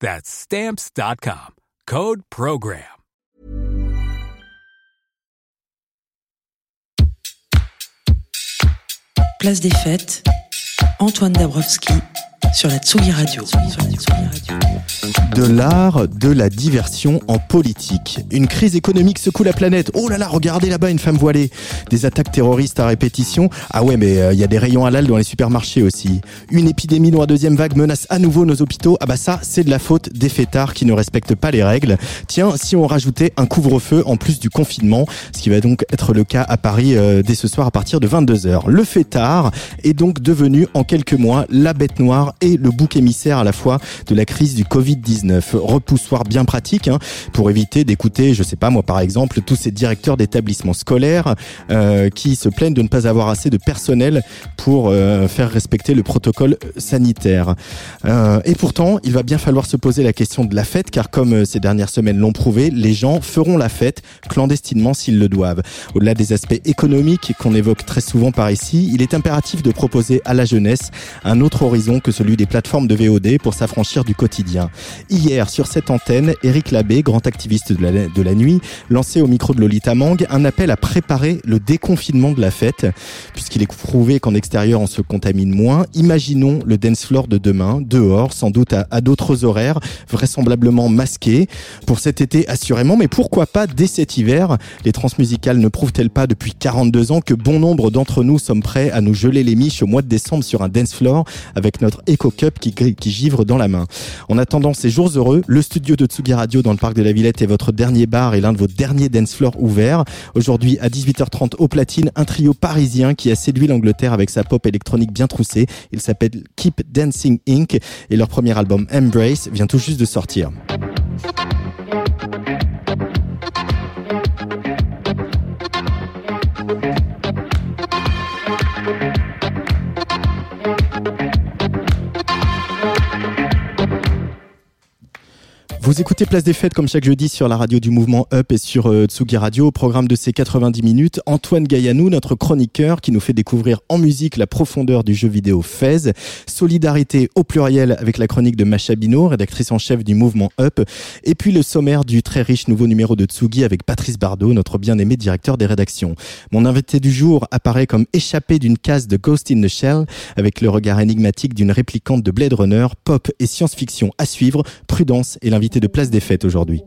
That's stamps.com. Code program. Place des fêtes, Antoine Dabrowski sur la Tsugi Radio. De l'art, de la diversion en politique. Une crise économique secoue la planète. Oh là là, regardez là-bas une femme voilée. Des attaques terroristes à répétition. Ah ouais, mais euh, il y a des rayons halal dans les supermarchés aussi. Une épidémie la deuxième vague menace à nouveau nos hôpitaux. Ah bah ça, c'est de la faute des fêtards qui ne respectent pas les règles. Tiens, si on rajoutait un couvre-feu en plus du confinement, ce qui va donc être le cas à Paris euh, dès ce soir à partir de 22h. Le fêtard est donc devenu en quelques mois la bête noire et le bouc émissaire à la fois de la crise du Covid-19. Repoussoir bien pratique hein, pour éviter d'écouter, je sais pas moi par exemple, tous ces directeurs d'établissements scolaires euh, qui se plaignent de ne pas avoir assez de personnel pour euh, faire respecter le protocole sanitaire. Euh, et pourtant, il va bien falloir se poser la question de la fête car comme ces dernières semaines l'ont prouvé, les gens feront la fête clandestinement s'ils le doivent. Au-delà des aspects économiques qu'on évoque très souvent par ici, il est impératif de proposer à la jeunesse un autre horizon que celui des plateformes de VOD pour s'affranchir du quotidien. Hier, sur cette antenne, Eric Labbé, grand activiste de la, de la nuit, lançait au micro de Lolita Mang un appel à préparer le déconfinement de la fête, puisqu'il est prouvé qu'en extérieur on se contamine moins. Imaginons le dance floor de demain, dehors, sans doute à, à d'autres horaires, vraisemblablement masqués, pour cet été assurément, mais pourquoi pas dès cet hiver? Les transmusicales ne prouvent-elles pas depuis 42 ans que bon nombre d'entre nous sommes prêts à nous geler les miches au mois de décembre sur un dance floor avec notre Eco Cup qui, qui givre dans la main En attendant ces jours heureux, le studio de Tsugi Radio dans le parc de la Villette est votre dernier bar et l'un de vos derniers dance floors ouverts. Aujourd'hui à 18h30 au platine, un trio parisien qui a séduit l'Angleterre avec sa pop électronique bien troussée. Il s'appelle Keep Dancing Inc. et leur premier album Embrace vient tout juste de sortir. Vous écoutez Place des Fêtes comme chaque jeudi sur la radio du mouvement Up et sur euh, Tsugi Radio. Au programme de ces 90 minutes, Antoine Gaillanou, notre chroniqueur qui nous fait découvrir en musique la profondeur du jeu vidéo Fez. Solidarité au pluriel avec la chronique de Macha Bino, rédactrice en chef du mouvement Up. Et puis le sommaire du très riche nouveau numéro de Tsugi avec Patrice Bardot, notre bien-aimé directeur des rédactions. Mon invité du jour apparaît comme échappé d'une case de Ghost in the Shell avec le regard énigmatique d'une réplicante de Blade Runner, pop et science-fiction à suivre. Prudence est de Place des Fêtes aujourd'hui.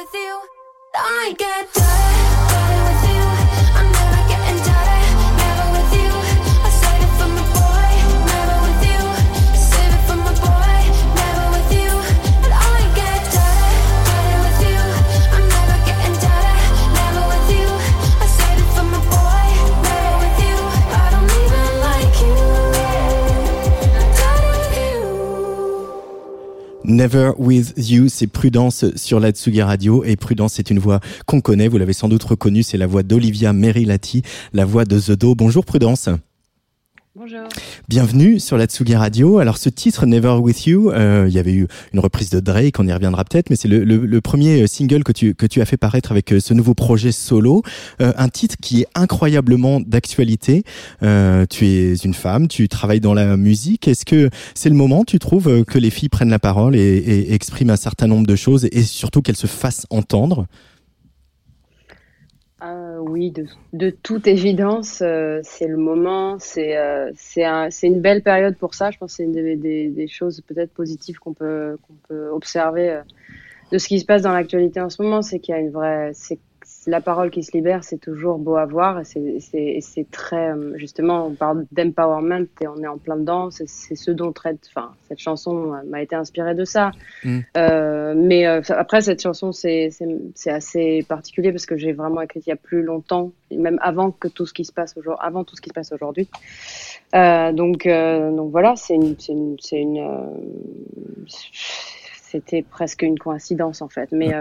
With you. I get Never With You, c'est Prudence sur la Tsugi Radio. Et Prudence, c'est une voix qu'on connaît, vous l'avez sans doute reconnue, c'est la voix d'Olivia Merilati, la voix de The Do. Bonjour Prudence. Bonjour. Bienvenue sur la Tsugi Radio. Alors ce titre Never With You, euh, il y avait eu une reprise de Drake, on y reviendra peut-être, mais c'est le, le- le premier single que tu, que tu as fait paraître avec euh, ce nouveau projet solo. Euh, un titre qui est incroyablement d'actualité. Euh, tu es une femme, tu travailles dans la musique. Est-ce que c'est le moment, tu trouves, euh, que les filles prennent la parole et, et expriment un certain nombre de choses et surtout qu'elles se fassent entendre? Euh, oui, de, de toute évidence, euh, c'est le moment, c'est euh, c'est un- une belle période pour ça. Je pense c'est une des, des- des choses peut-être positives qu'on peut, qu'on peut observer euh, de ce qui se passe dans l'actualité en ce moment, c'est qu'il y a une vraie, c'est la parole qui se libère, c'est toujours beau à voir c'est- très, euh, justement, on parle d'empowerment et on est en plein dedans. C'est ce dont traite, enfin, cette chanson euh, m'a été inspirée de ça. Mm. Euh, mais euh, après, cette chanson, c'est assez particulier parce que j'ai vraiment écrit il y a plus longtemps, même avant que tout ce qui se passe aujourd'hui, avant tout ce qui se passe aujourd'hui. Euh, donc, donc voilà, c'est une, c'est c'était presque une coïncidence en fait. Mais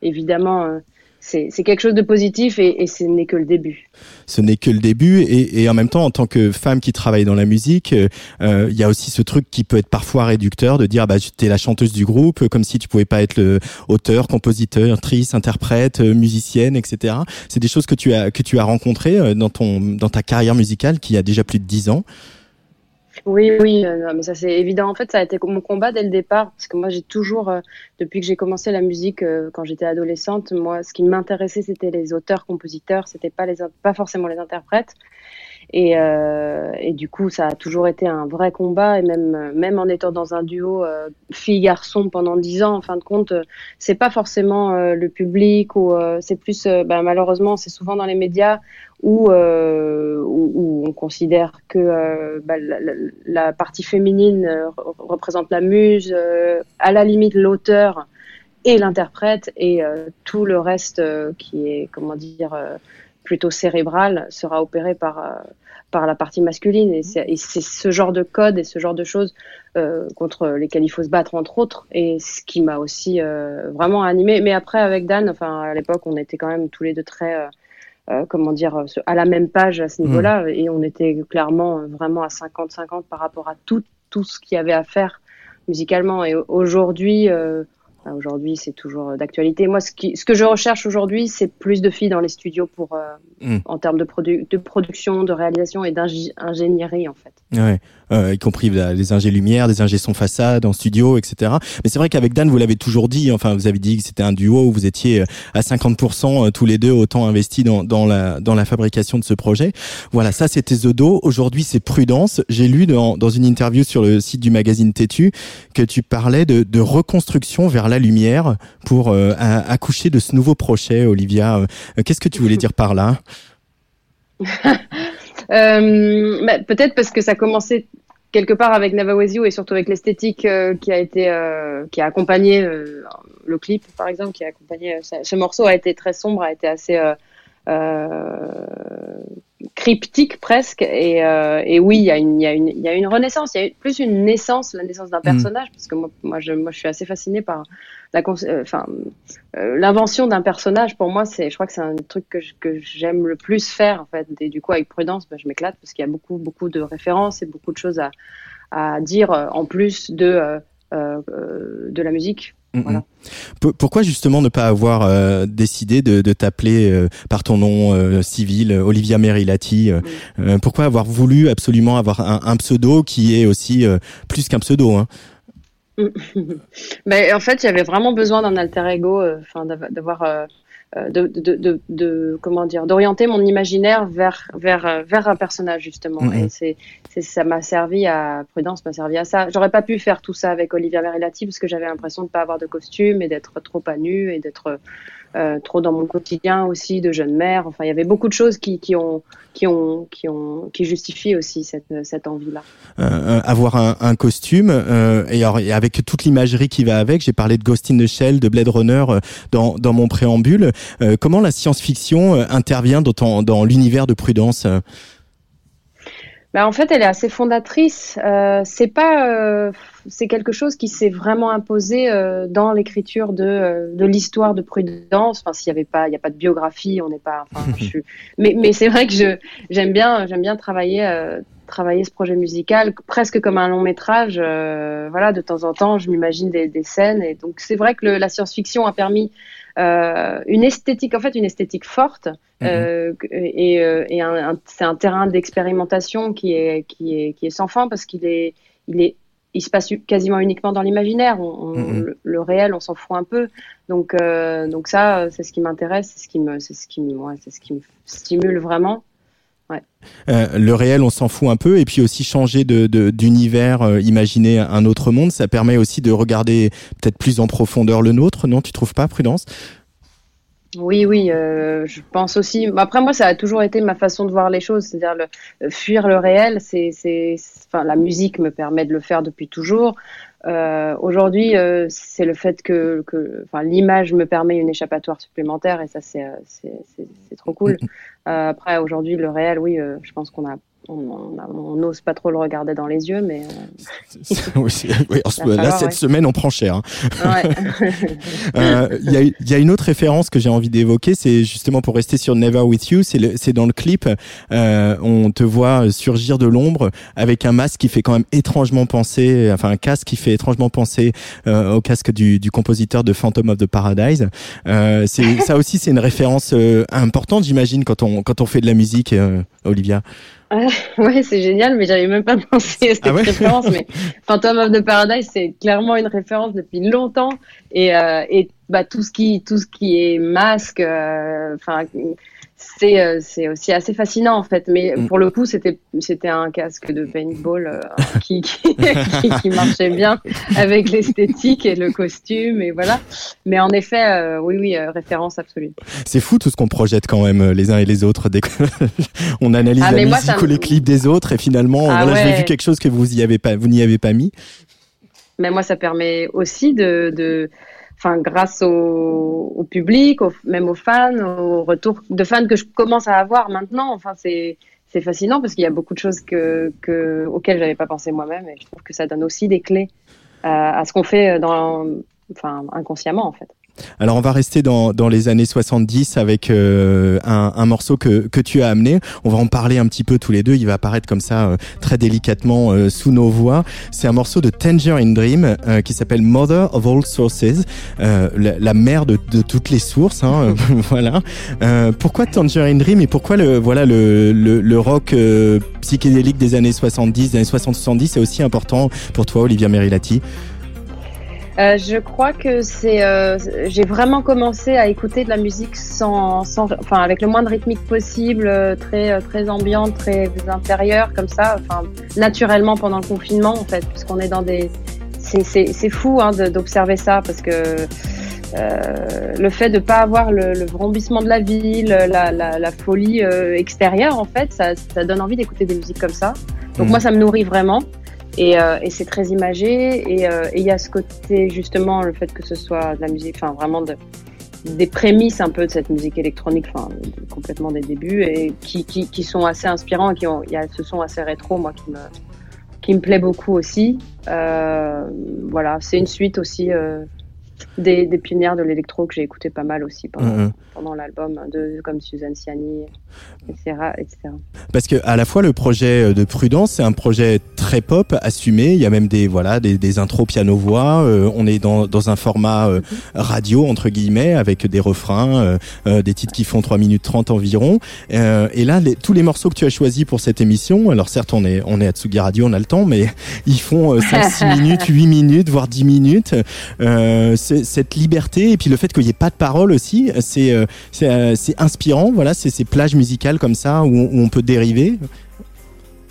évidemment, c'est quelque chose de positif et, et ce n'est que le début. ce n'est que le début et, et en même temps en tant que femme qui travaille dans la musique euh, euh, il y a aussi ce truc qui peut être parfois réducteur de dire bah t'es la chanteuse du groupe comme si tu pouvais pas être le auteur compositeur actrice interprète euh, musicienne etc c'est des choses que tu as que tu as rencontrées dans ton dans ta carrière musicale qui a déjà plus de dix ans Oui, oui, euh, mais ça c'est évident. En fait, ça a été mon combat dès le départ, parce que moi j'ai toujours, euh, depuis que j'ai commencé la musique euh, quand j'étais adolescente, moi ce qui m'intéressait c'était les auteurs-compositeurs, c'était pas pas forcément les interprètes. Et, du coup, ça a toujours été un vrai combat. Et même, même en étant dans un duo fille-garçon pendant dix ans, en fin de compte, c'est pas forcément le public ou c'est plus, bah, malheureusement, c'est souvent dans les médias où, euh, considère que euh, bah, la, partie féminine euh, re- représente la muse, euh, à la limite l'auteur et l'interprète, et tout le reste qui est, comment dire, plutôt cérébral sera opéré par, par la partie masculine. Et c'est ce genre de code et ce genre de choses contre lesquelles il faut se battre, entre autres, et ce qui m'a aussi vraiment animé. Mais après, avec Dan, enfin, à l'époque, on était quand même tous les deux très. Euh, comment dire, euh, à la même page à ce niveau-là, et on était clairement euh, vraiment à 50-50 par rapport à tout, tout ce qu'il y avait à faire musicalement. Et aujourd'hui, euh, enfin, aujourd'hui, c'est toujours d'actualité. Moi, ce, qui, ce que je recherche aujourd'hui, c'est plus de filles dans les studios pour, euh, Mm. en termes de, produ de production, de réalisation et d'ingénierie, en fait. Ouais, euh, y compris les ingés lumière, des ingés son façade en studio, etc. Mais c'est vrai qu'avec Dan, vous l'avez toujours dit. Enfin, vous avez dit que c'était un duo où vous étiez euh, à 50% euh, tous les deux autant investis dans, dans la dans la fabrication de ce projet. Voilà, ça c'était Zodo. Aujourd'hui, c'est Prudence. J'ai lu dans dans une interview sur le site du magazine Tétu que tu parlais de, de reconstruction vers la lumière pour euh, accoucher de ce nouveau projet, Olivia. Euh, Qu'est-ce que tu voulais dire par là? bah, Peut-être parce que ça commençait quelque part avec You et surtout avec l'esthétique euh, qui a été euh, qui a accompagné euh, le clip par exemple qui a accompagné euh, ce, ce morceau a été très sombre a été assez euh, euh, cryptique presque. Et, euh, et oui il y a une il y a une il y a une renaissance il y a plus une naissance la naissance d'un personnage parce que moi moi je moi je suis assez fascinée par euh, euh, l'invention d'un personnage pour moi c'est je crois que c'est un truc que je- que j'aime le plus faire en fait et du coup avec prudence bah, je m'éclate parce qu'il y a beaucoup beaucoup de références et beaucoup de choses à à dire euh, en plus de euh, euh, euh, de la musique Mm, Voilà. mm. Pourquoi justement ne pas avoir euh, décidé de, de t'appeler euh, par ton nom euh, civil, Olivia Merilati euh, euh, Pourquoi avoir voulu absolument avoir un, un pseudo qui est aussi euh, plus qu'un pseudo hein? Mais en fait, j'avais vraiment besoin d'un alter ego, euh, enfin d'av- d'avoir euh, euh, de, de, de, de- comment dire d'orienter mon imaginaire vers vers euh, vers un personnage justement Mhm. et c'est c'est ça m'a servi à Prudence m'a servi à ça j'aurais pas pu faire tout ça avec Olivia Merilati parce que j'avais l'impression de pas avoir de costume et d'être trop à nu et d'être trop dans mon quotidien aussi de jeune mère enfin il y avait beaucoup de choses qui qui ont qui ont qui ont qui justifient aussi cette cette envie là Euh, euh, avoir un, un costume euh, et, alors, et avec toute l'imagerie qui va avec. J'ai parlé de Ghost in the Shell, de Blade Runner euh, dans, dans mon préambule. Euh, comment la science-fiction euh, intervient dans, ton- dans l'univers de Prudence euh? Bah, en fait, elle est assez fondatrice. Euh, c'est pas, euh, c'est quelque chose qui s'est vraiment imposé euh, dans l'écriture de, euh, de l'histoire de Prudence. Enfin, s'il y avait pas, il y a pas de biographie, on n'est pas. Enfin, je suis- Mais, mais c'est vrai que je, j'aime bien, j'aime bien travailler, euh, travailler ce projet musical presque comme un long métrage. euh, voilà, de temps en temps, je m'imagine des, des scènes et donc c'est vrai que le- la science-fiction a permis euh, une esthétique, en fait, une esthétique forte. Euh, et et c'est un terrain d'expérimentation qui est, qui, est, qui est sans fin parce qu'il est, il est, il se passe quasiment uniquement dans l'imaginaire. On, on- le, le réel, on s'en fout un peu. Donc, euh, donc ça, euh, c'est ce qui m'intéresse, c'est ce qui me, c'est ce qui me, ouais, c'est ce qui me stimule vraiment. Euh, le réel, on s'en fout un peu, et puis aussi changer de de- d'univers, euh, imaginer un autre monde, ça permet aussi de regarder peut-être plus en profondeur le nôtre, non? Tu trouves pas, Prudence? Oui, oui, euh, je pense aussi. Après, moi, ça a toujours été ma façon de voir les choses, c'est-à-dire le, euh, fuir le réel. C'est, c'est, enfin, la musique me permet de le faire depuis toujours. Euh, aujourd'hui, euh, c'est le fait que, que, enfin, l'image me permet une échappatoire supplémentaire, et ça, c'est, euh, c'est, c'est, c'est trop cool. Euh, après, aujourd'hui, le réel, oui, euh, je pense qu'on a, on, n'ose pas trop le regarder dans les yeux, mais euh, Oui, là, falloir, cette ouais. semaine, on prend cher. hein. ouais. Euh, Il y, a, il y a une autre référence que j'ai envie d'évoquer, c'est justement pour rester sur Never With You, c'est dans le clip, euh, on te voit surgir de l'ombre avec un masque qui fait quand même étrangement penser, enfin un casque qui fait étrangement penser euh, au casque du, du compositeur de Phantom of the Paradise. Euh, ça aussi, c'est une référence euh, importante, j'imagine, quand on quand on fait de la musique, euh, Olivia. Ouais, c'est génial, mais j'avais même pas pensé à cette Ah ouais référence. Mais Phantom of the Paradise, c'est clairement une référence depuis longtemps. Et, euh, et bah, tout ce qui, tout ce qui est masque, euh, enfin, c'est, euh, c'est aussi assez fascinant en fait. Mais Mm. pour le coup, c'était, c'était un casque de paintball euh, qui, qui, qui, qui marchait bien avec l'esthétique et le costume et voilà. Mais en effet, euh, oui, oui, référence absolue. C'est fou tout ce qu'on projette quand même les uns et les autres dès qu'on on analyse Ah, la moi, musique ou les clips des autres et finalement Ah voilà, ouais. vu quelque chose que vous y avez pas vous n'y avez pas mis. Mais moi, ça permet aussi de, de enfin, grâce au, au public, au- même aux fans, au retour de fans que je commence à avoir maintenant. Enfin, c'est, c'est fascinant parce qu'il y a beaucoup de choses que, que, auxquelles j'avais pas pensé moi-même et je trouve que ça donne aussi des clés à, à ce qu'on fait dans, enfin, inconsciemment, en fait. Alors on va rester dans, dans les années 70 avec euh, un, un morceau que, que tu as amené. On va en parler un petit peu tous les deux. Il va apparaître comme ça euh, très délicatement euh, sous nos voix. C'est un morceau de Tangerine Dream euh, qui s'appelle Mother of All Sources, euh, la, la mère de, de toutes les sources. Hein, voilà. Euh, pourquoi Tangerine Dream et pourquoi le voilà le, le, le rock euh, psychédélique des années 70, des années 60-70 est aussi important pour toi, Olivia Merilati? Euh, je crois que c'est, euh, j'ai vraiment commencé à écouter de la musique sans, sans, enfin, avec le moins de rythmique possible, euh, très, euh, très ambiante, très intérieure, comme ça, enfin, naturellement pendant le confinement, en fait, puisqu'on est dans des, c'est, c'est, c'est fou, hein, d'observer ça, parce que, euh, le fait de pas avoir le, le vrombissement de la ville, la, la, la folie euh, extérieure, en fait, ça, ça donne envie d'écouter des musiques comme ça. Donc Mhm. moi, ça me nourrit vraiment. Et, euh, et c'est très imagé. Et euh, et il y a ce côté, justement, le fait que ce soit de la musique, enfin vraiment de, des prémices un peu de cette musique électronique, enfin complètement des débuts, et qui, qui, qui sont assez inspirants et qui ont, il y a ce son assez rétro, moi, qui me, qui me plaît beaucoup aussi. Euh, voilà, c'est une suite aussi euh, des, des pionnières de l'électro que j'ai écouté pas mal aussi pendant, Mhm. pendant l'album, de, comme Suzanne Ciani, etc. etc. Parce que à la fois le projet de Prudence, c'est un projet très pop, assumé. Il y a même des voilà des, des intros piano voix. Euh, on est dans, dans un format euh, radio entre guillemets avec des refrains, euh, euh, des titres qui font 3 minutes 30 environ. Euh, et là, les- tous les morceaux que tu as choisis pour cette émission, alors certes on est on est à Tsugi Radio, on a le temps, mais ils font 5, 6 minutes, 8 minutes, voire 10 minutes. Euh, ce- cette liberté et puis le fait qu'il n'y ait pas de parole aussi, c'est euh, euh, c'est inspirant. Voilà, c'est ces plages musicales comme ça où, on- peut dériver.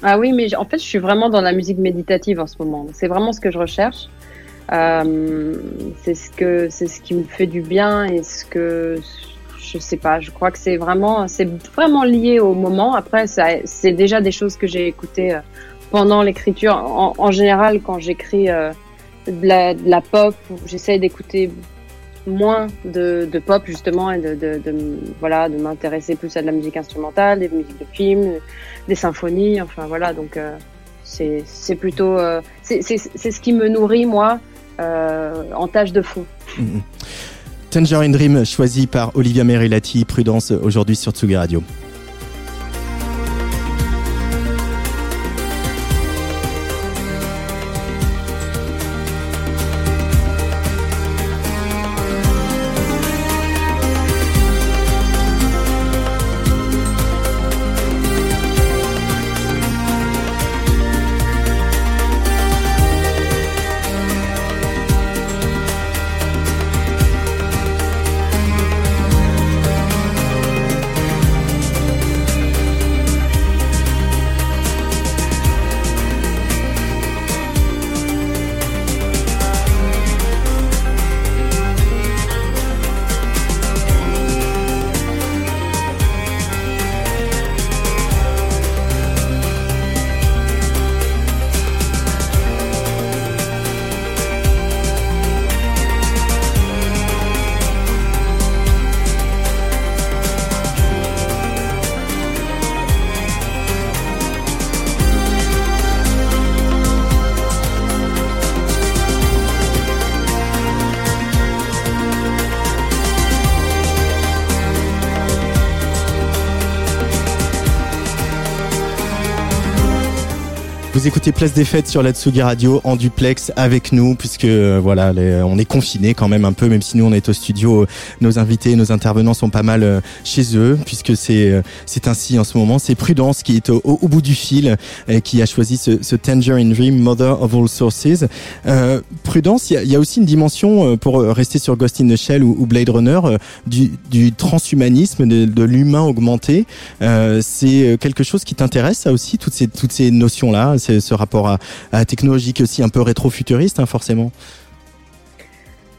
Ah oui, mais en fait, je suis vraiment dans la musique méditative en ce moment. C'est vraiment ce que je recherche. Euh, c'est ce que c'est ce qui me fait du bien et ce que je sais pas. Je crois que c'est vraiment c'est vraiment lié au moment. Après, c'est déjà des choses que j'ai écoutées pendant l'écriture. En, général, quand j'écris de, la, pop, j'essaie d'écouter moins de, de pop justement et de, de, voilà de m'intéresser plus à de la musique instrumentale, des musiques de films, des symphonies, enfin voilà, donc euh, c'est c'est plutôt euh, c'est ce qui me nourrit moi euh, en tâche de fond. Mhm. Tangerine Dream choisi par Olivia Merilati, Prudence aujourd'hui sur Tsugi Radio. Vous écoutez Place des Fêtes sur la Tsugi Radio en duplex avec nous puisque euh, voilà, on est confinés quand même un peu même si nous on est au studio, euh, nos invités, nos intervenants sont pas mal euh, chez eux puisque c'est c'est ainsi en ce moment. C'est Prudence qui est au, bout du fil et qui a choisi ce, ce Tangerine Dream, Mother of All Sources. Prudence, il y a, y a aussi une dimension pour rester sur Ghost in the Shell ou, Blade Runner du, du transhumanisme, de, de l'humain augmenté. C'est quelque chose qui t'intéresse, ça aussi, toutes ces toutes ces notions là, ce rapport à, à la technologie qui est aussi un peu rétro-futuriste, hein, forcément.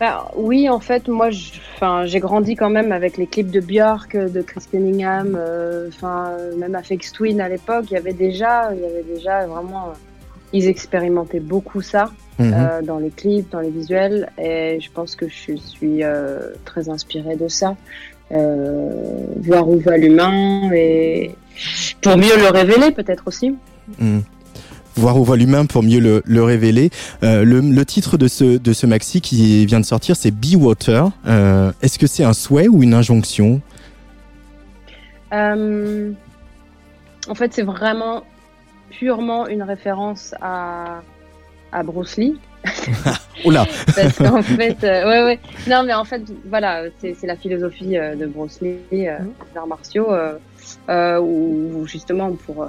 Bah, oui, en fait, moi, j'ai grandi quand même avec les clips de Björk, de Chris Cunningham, euh, enfin, même Afex Twin à l'époque, il y avait déjà, il y avait déjà vraiment, euh, ils expérimentaient beaucoup ça Mhm. euh, dans les clips, dans les visuels, et je pense que je suis euh, très inspirée de ça. Euh, voir où va l'humain et pour mieux le révéler peut-être aussi. Mhm. Voir où voit l'humain pour mieux le, le révéler. Euh, le, le titre de ce, de ce maxi qui vient de sortir, c'est Be Water. Euh, Est-ce que c'est un souhait ou une injonction? Euh, en fait, c'est vraiment purement une référence à, à Bruce Lee. Oh là Parce qu'en fait, euh, ouais, ouais. Non, mais en fait, voilà, c'est c'est la philosophie de Bruce Lee, euh, des arts martiaux, euh, où justement pour euh,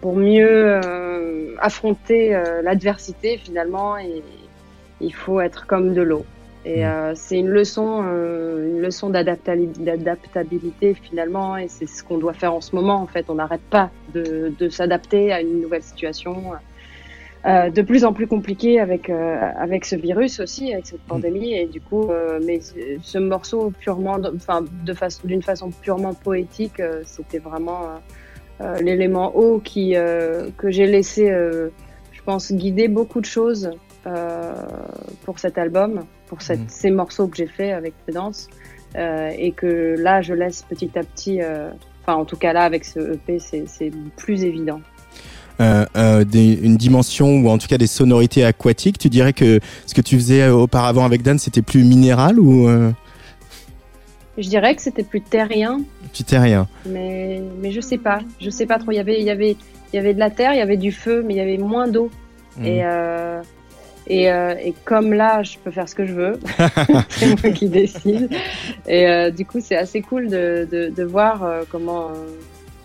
pour mieux euh, affronter euh, l'adversité finalement, et, il faut être comme de l'eau. Et Mhm. euh, c'est une leçon, euh, une leçon d'adaptabilité finalement, et c'est ce qu'on doit faire en ce moment. En fait, on n'arrête pas de, de s'adapter à une nouvelle situation. Euh, de plus en plus compliquée avec euh, avec ce virus aussi, avec cette pandémie, et du coup, euh, mais ce, ce morceau purement, enfin de façon d'une façon purement poétique, euh, c'était vraiment euh, euh, l'élément haut qui euh, que j'ai laissé, euh, je pense, guider beaucoup de choses euh, pour cet album, pour cette, Mhm. ces morceaux que j'ai fait avec Prudence, euh, et que là, je laisse petit à petit, euh, enfin en tout cas là avec ce EP, c'est plus évident. Euh, euh, des- une dimension ou en tout cas des sonorités aquatiques. Tu dirais que ce que tu faisais euh, auparavant avec Dan, c'était plus minéral ou Je dirais que c'était plus terrien, tu t'es rien mais mais je sais pas, je sais pas trop. Il y avait il y avait il y avait de la terre, il y avait du feu, mais il y avait moins d'eau. Mhm. Et et, euh, et comme là, je peux faire ce que je veux, c'est moi qui décide. Et euh, du coup, c'est assez cool de de, de voir euh, comment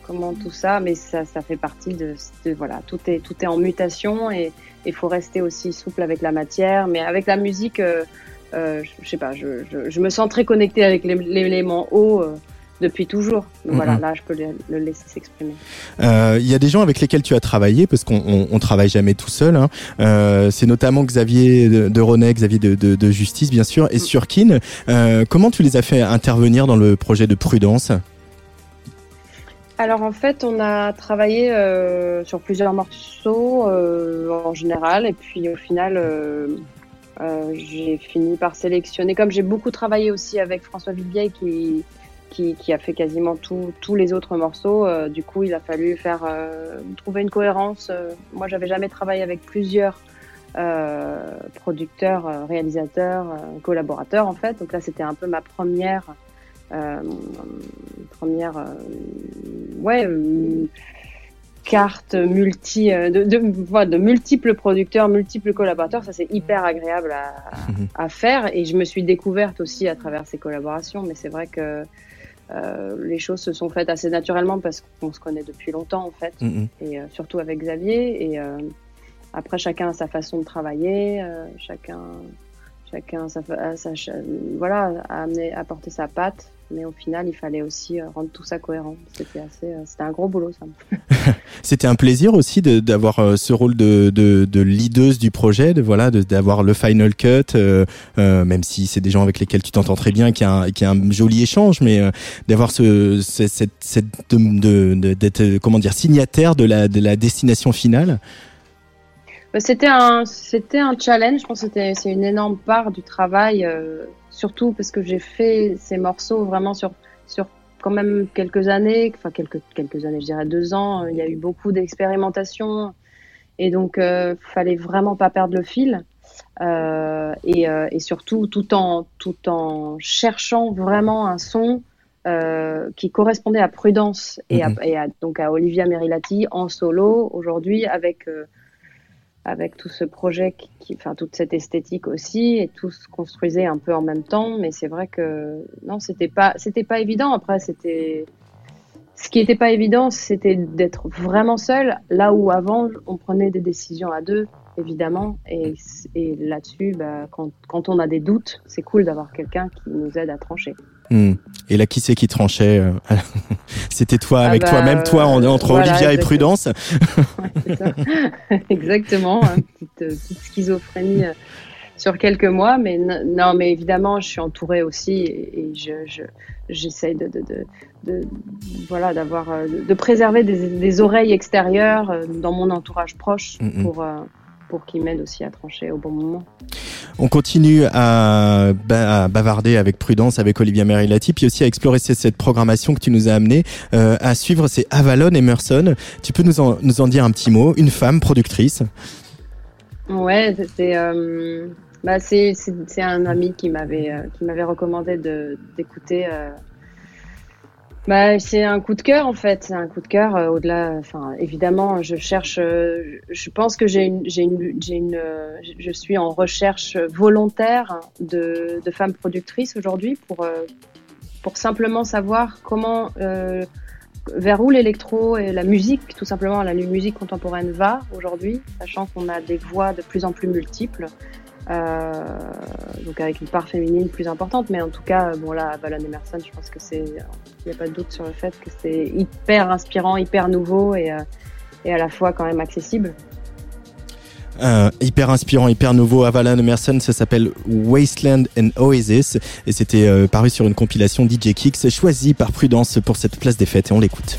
comment tout ça, mais ça ça fait partie de, de voilà, tout est tout est en mutation et il faut rester aussi souple avec la matière, mais avec la musique. euh, euh, je, je sais pas, je, je, je me sens très connectée avec l'é- l'élément eau euh, depuis toujours. Donc voilà, Mhm. là, je peux le, le laisser s'exprimer. Euh, Il y a des gens avec lesquels tu as travaillé parce qu'on on, on travaille jamais tout seul. Hein. Euh, c'est notamment Xavier de, de René, Xavier de, de, de Justice bien sûr, et Surkin. Euh, comment tu les as fait intervenir dans le projet de Prudence? Alors en fait, on a travaillé euh, sur plusieurs morceaux euh, en général, et puis au final, euh, euh, j'ai fini par sélectionner. Comme j'ai beaucoup travaillé aussi avec François Villevieille qui, qui, qui a fait quasiment tout- tous les autres morceaux, euh, du coup, il a fallu faire euh, trouver une cohérence. Moi, j'avais jamais travaillé avec plusieurs producteurs, réalisateurs, collaborateurs en fait. Donc là, c'était un peu ma première. Euh, première euh, ouais euh, carte multi de, de, de multiples producteurs multiples collaborateurs ça c'est hyper agréable à, à faire. Et je me suis découverte aussi à travers ces collaborations. Mais c'est vrai que euh, les choses se sont faites assez naturellement parce qu'on se connaît depuis longtemps en fait. Mhm. et euh, surtout avec Xavier. Et euh, après chacun a sa façon de travailler chacun chacun sa, a sa voilà a amené apporté sa patte mais au final il fallait aussi euh, rendre tout ça cohérent c'était assez euh, c'était un gros boulot ça C'était un plaisir aussi d'avoir euh, ce rôle de, de, de leaduse du projet, de voilà, de- d'avoir le final cut, euh, euh, même si c'est des gens avec lesquels tu t'entends très bien, qui a qui a un joli échange, mais euh, d'avoir ce, ce- cette, cette de, d'être comment dire signataire de la de la destination finale. Bah, C'était un, c'était un challenge. Je pense que c'est une énorme part du travail, surtout parce que j'ai fait ces morceaux vraiment sur, sur quand même quelques années, enfin quelques, quelques années, je dirais deux ans. Il y a eu beaucoup d'expérimentation et donc euh, fallait vraiment pas perdre le fil. Euh, et, euh, et surtout tout en, tout en cherchant vraiment un son euh, qui correspondait à Prudence et, à, Mhm. et à- donc à Olivia Merilati en solo aujourd'hui avec avec tout ce projet, qui, enfin toute cette esthétique aussi, et tout se construisait un peu en même temps. Mais c'est vrai que non, c'était pas, c'était pas évident. Après, c'était ce qui était pas évident, c'était d'être vraiment seul. Là où avant, on prenait des décisions à deux, évidemment. Et, et là-dessus, bah, quand, quand on a des doutes, c'est cool d'avoir quelqu'un qui nous aide à trancher. Hmm. Et là, qui c'est qui tranchait euh, C'était toi, Ah avec bah, toi-même, toi, en- entre voilà, Olivia et. Prudence. Ouais, c'est ça. Exactement, petite, euh, petite schizophrénie euh, sur quelques mois, mais non, mais évidemment, je suis entourée aussi et, je, je, j'essaye de, de, de, de- voilà, d'avoir, de, préserver des, des oreilles extérieures dans mon entourage proche Mhm. pour, pour qu'ils m'aident aussi à trancher au bon moment. On continue à, ba- à bavarder avec prudence avec Olivia Merilati, puis aussi à explorer cette, programmation que tu nous as amenée. Euh, à suivre, c'est Avalon Emerson. Tu peux nous en, nous en dire un petit mot Une femme productrice? Ouais, c'est euh, bah c'est un ami qui m'avait euh, recommandé d'écouter. Bah c'est un coup de cœur en fait, c'est un coup de cœur euh, au-delà. Enfin évidemment, je cherche. euh, je pense que j'ai une j'ai une j'ai une euh, je suis en recherche volontaire de de femmes productrices aujourd'hui pour euh, pour simplement savoir comment euh, vers où l'électro et la musique, tout simplement la musique contemporaine va aujourd'hui, sachant qu'on a des voix de plus en plus multiples, donc avec une part féminine plus importante, mais en tout cas, bon là, Valon Emerson, je pense que c'est, il n'y a pas de doute sur le fait que c'est hyper inspirant, hyper nouveau et, euh, et à la fois quand même accessible. Euh, hyper inspirant, hyper nouveau. Avalon Emerson, ça s'appelle Wasteland and Oasis. Et c'était euh, paru sur une compilation DJ Kicks, choisie par prudence pour cette place des fêtes. Et on l'écoute.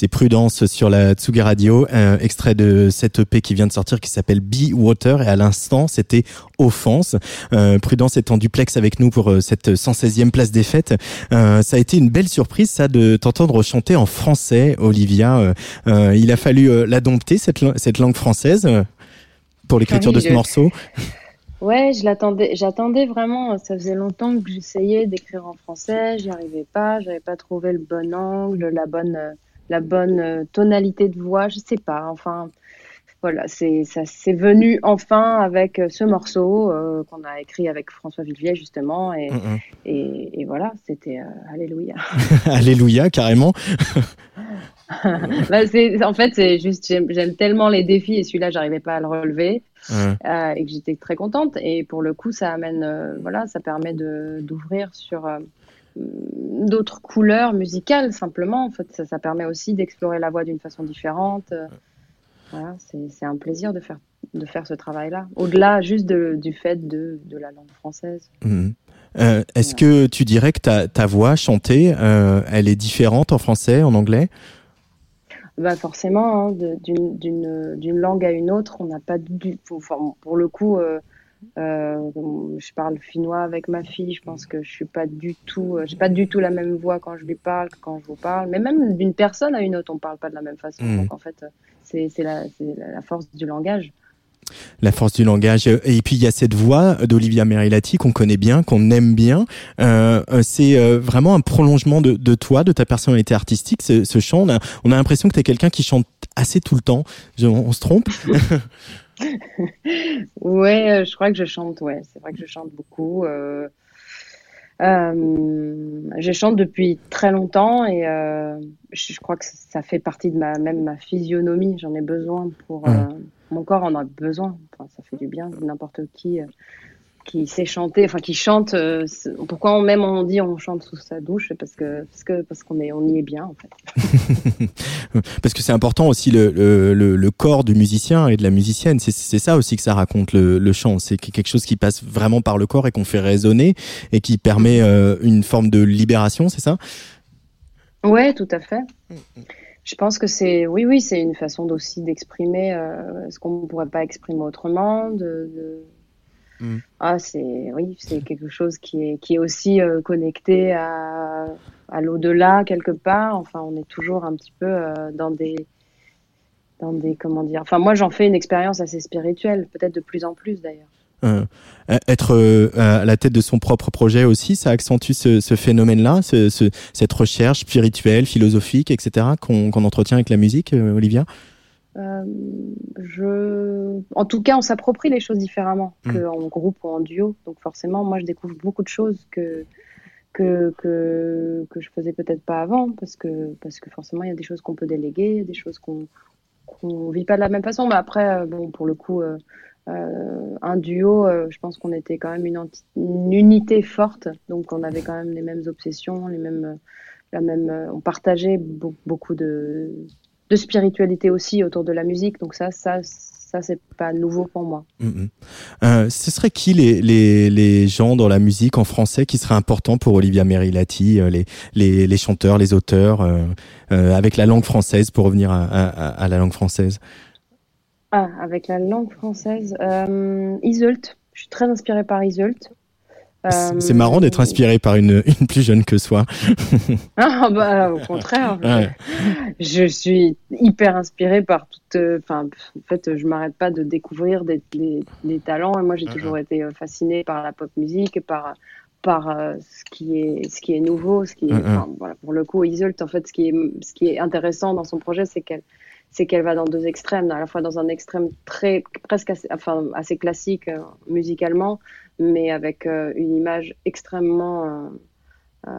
C'est Prudence sur la Tsuga Radio, un extrait de cette EP qui vient de sortir qui s'appelle Be Water et à l'instant c'était Offense. Euh, Prudence est en duplex avec nous pour euh, cette 116e place des fêtes. Euh, ça a été une belle surprise ça de t'entendre chanter en français, Olivia. Euh, il a fallu la dompter cette, cette langue française pour l'écriture Ah de ce je- morceau. Ouais, je l'attendais, j'attendais vraiment. Ça faisait longtemps que j'essayais d'écrire en français, j'y arrivais pas, j'avais pas trouvé le bon angle, la bonne, la bonne euh, tonalité de voix, je sais pas. Enfin, voilà, c'est ça, c'est venu enfin avec euh, ce morceau euh, qu'on a écrit avec François Villiers justement, et, Mm, mm. et, et voilà, c'était euh, alléluia. Alléluia, carrément. Bah, en fait, c'est juste, j'aime, tellement les défis et celui-là, j'arrivais pas à le relever. Euh, et que j'étais très contente. Et pour le coup, ça amène, voilà, ça permet d'ouvrir sur d'autres couleurs musicales simplement. En fait, ça, ça permet aussi d'explorer la voix d'une façon différente. Voilà, c'est un plaisir de faire de faire ce travail-là. Au-delà juste de- du fait de, de la langue française. mm. Euh, Est-ce que tu dirais que ta, ta voix chantée, euh, elle est différente en français, en anglais? Bah forcément, hein, d'une langue à une autre, on n'a pas du enfin, pour le coup. euh, Euh, je parle finnois avec ma fille. Je pense que je suis pas du tout, euh, j'ai pas du tout la même voix quand je lui parle que quand je vous parle. Mais même d'une personne à une autre, on parle pas de la même façon. Mhm. Donc en fait, euh, c'est c'est la, force du langage. La force du langage. Et puis il y a cette voix d'Olivia Merilati qu'on connaît bien, qu'on aime bien. Euh, euh, c'est euh, vraiment un prolongement de, de toi, de ta personnalité artistique, ce, ce chant. On a, on a l'impression que tu es quelqu'un qui chante assez tout le temps. Je- on, on se trompe? Ouais, euh, je crois que je chante. Ouais, c'est vrai que je chante beaucoup. Euh, euh, je chante depuis très longtemps et euh, je, je crois que ça fait partie de ma même ma physionomie. J'en ai besoin pour euh, mon corps en a besoin. Enfin, ça fait du bien. N'importe qui qui sait chanter, enfin qui chante. euh, pourquoi on, même on dit on chante sous sa douche parce que parce que parce qu'on est on y est bien en fait. Parce que c'est important aussi le, le, le, corps du musicien et de la musicienne. C'est, c'est ça aussi que ça raconte le, le chant. C'est quelque chose qui passe vraiment par le corps et qu'on fait résonner et qui permet euh, une forme de libération, c'est ça? Ouais, tout à fait. Je pense que c'est, oui, oui, c'est une façon aussi d'exprimer euh, ce qu'on ne pourrait pas exprimer autrement. De, de- Mm. Ah, c'est, oui, c'est quelque chose qui est, qui est aussi euh, connecté à, à l'au-delà quelque part. Enfin, on est toujours un petit peu euh, dans des, dans des, comment dire. Enfin, moi, j'en fais une expérience assez spirituelle, peut-être de plus en plus d'ailleurs. Euh, être euh, à la tête de son propre projet aussi, ça accentue ce, ce phénomène-là, ce, ce- cette recherche spirituelle, philosophique, etc. qu'on qu'on entretient avec la musique, euh, Olivia? Euh, je... En tout cas, on s'approprie les choses différemment Mm. qu'en groupe ou en duo. Donc forcément, moi, je découvre beaucoup de choses que que que, que je faisais peut-être pas avant, parce que parce que forcément, il y a des choses qu'on peut déléguer, il y a des choses qu'on qu'on vit pas de la même façon. Mais après, euh, bon, pour le coup, euh, euh, un duo, je pense qu'on était quand même une, une unité forte. Donc on avait quand même les mêmes obsessions, les mêmes la même, on partageait beau- beaucoup de de spiritualité aussi autour de la musique. Donc ça, ça, ça c'est pas nouveau pour moi. Mhm. Euh, ce serait qui les, les, les gens dans la musique en français qui seraient importants pour Olivia Merilati, euh, les, les, les chanteurs, les auteurs, euh, euh, avec la langue française, pour revenir à, à, à la langue française? Ah, avec la langue française, Iseult. Je suis très inspirée par Iseult. C'est c'est marrant d'être inspiré par une, une plus jeune que soi. Ah bah au contraire. Ouais. Je suis hyper inspirée par toute. euh, Enfin, en fait, je m'arrête pas de découvrir des, des, des talents. Et moi, j'ai toujours été euh, fascinée par la pop musique, par par euh, ce qui est ce qui est nouveau, ce qui est. Voilà, pour le coup, Iseult, en fait, ce qui est ce qui est intéressant dans son projet, c'est qu'elle c'est qu'elle va dans deux extrêmes, à la fois dans un extrême très presque assez, enfin assez classique euh, musicalement, mais avec euh, une image extrêmement euh, euh,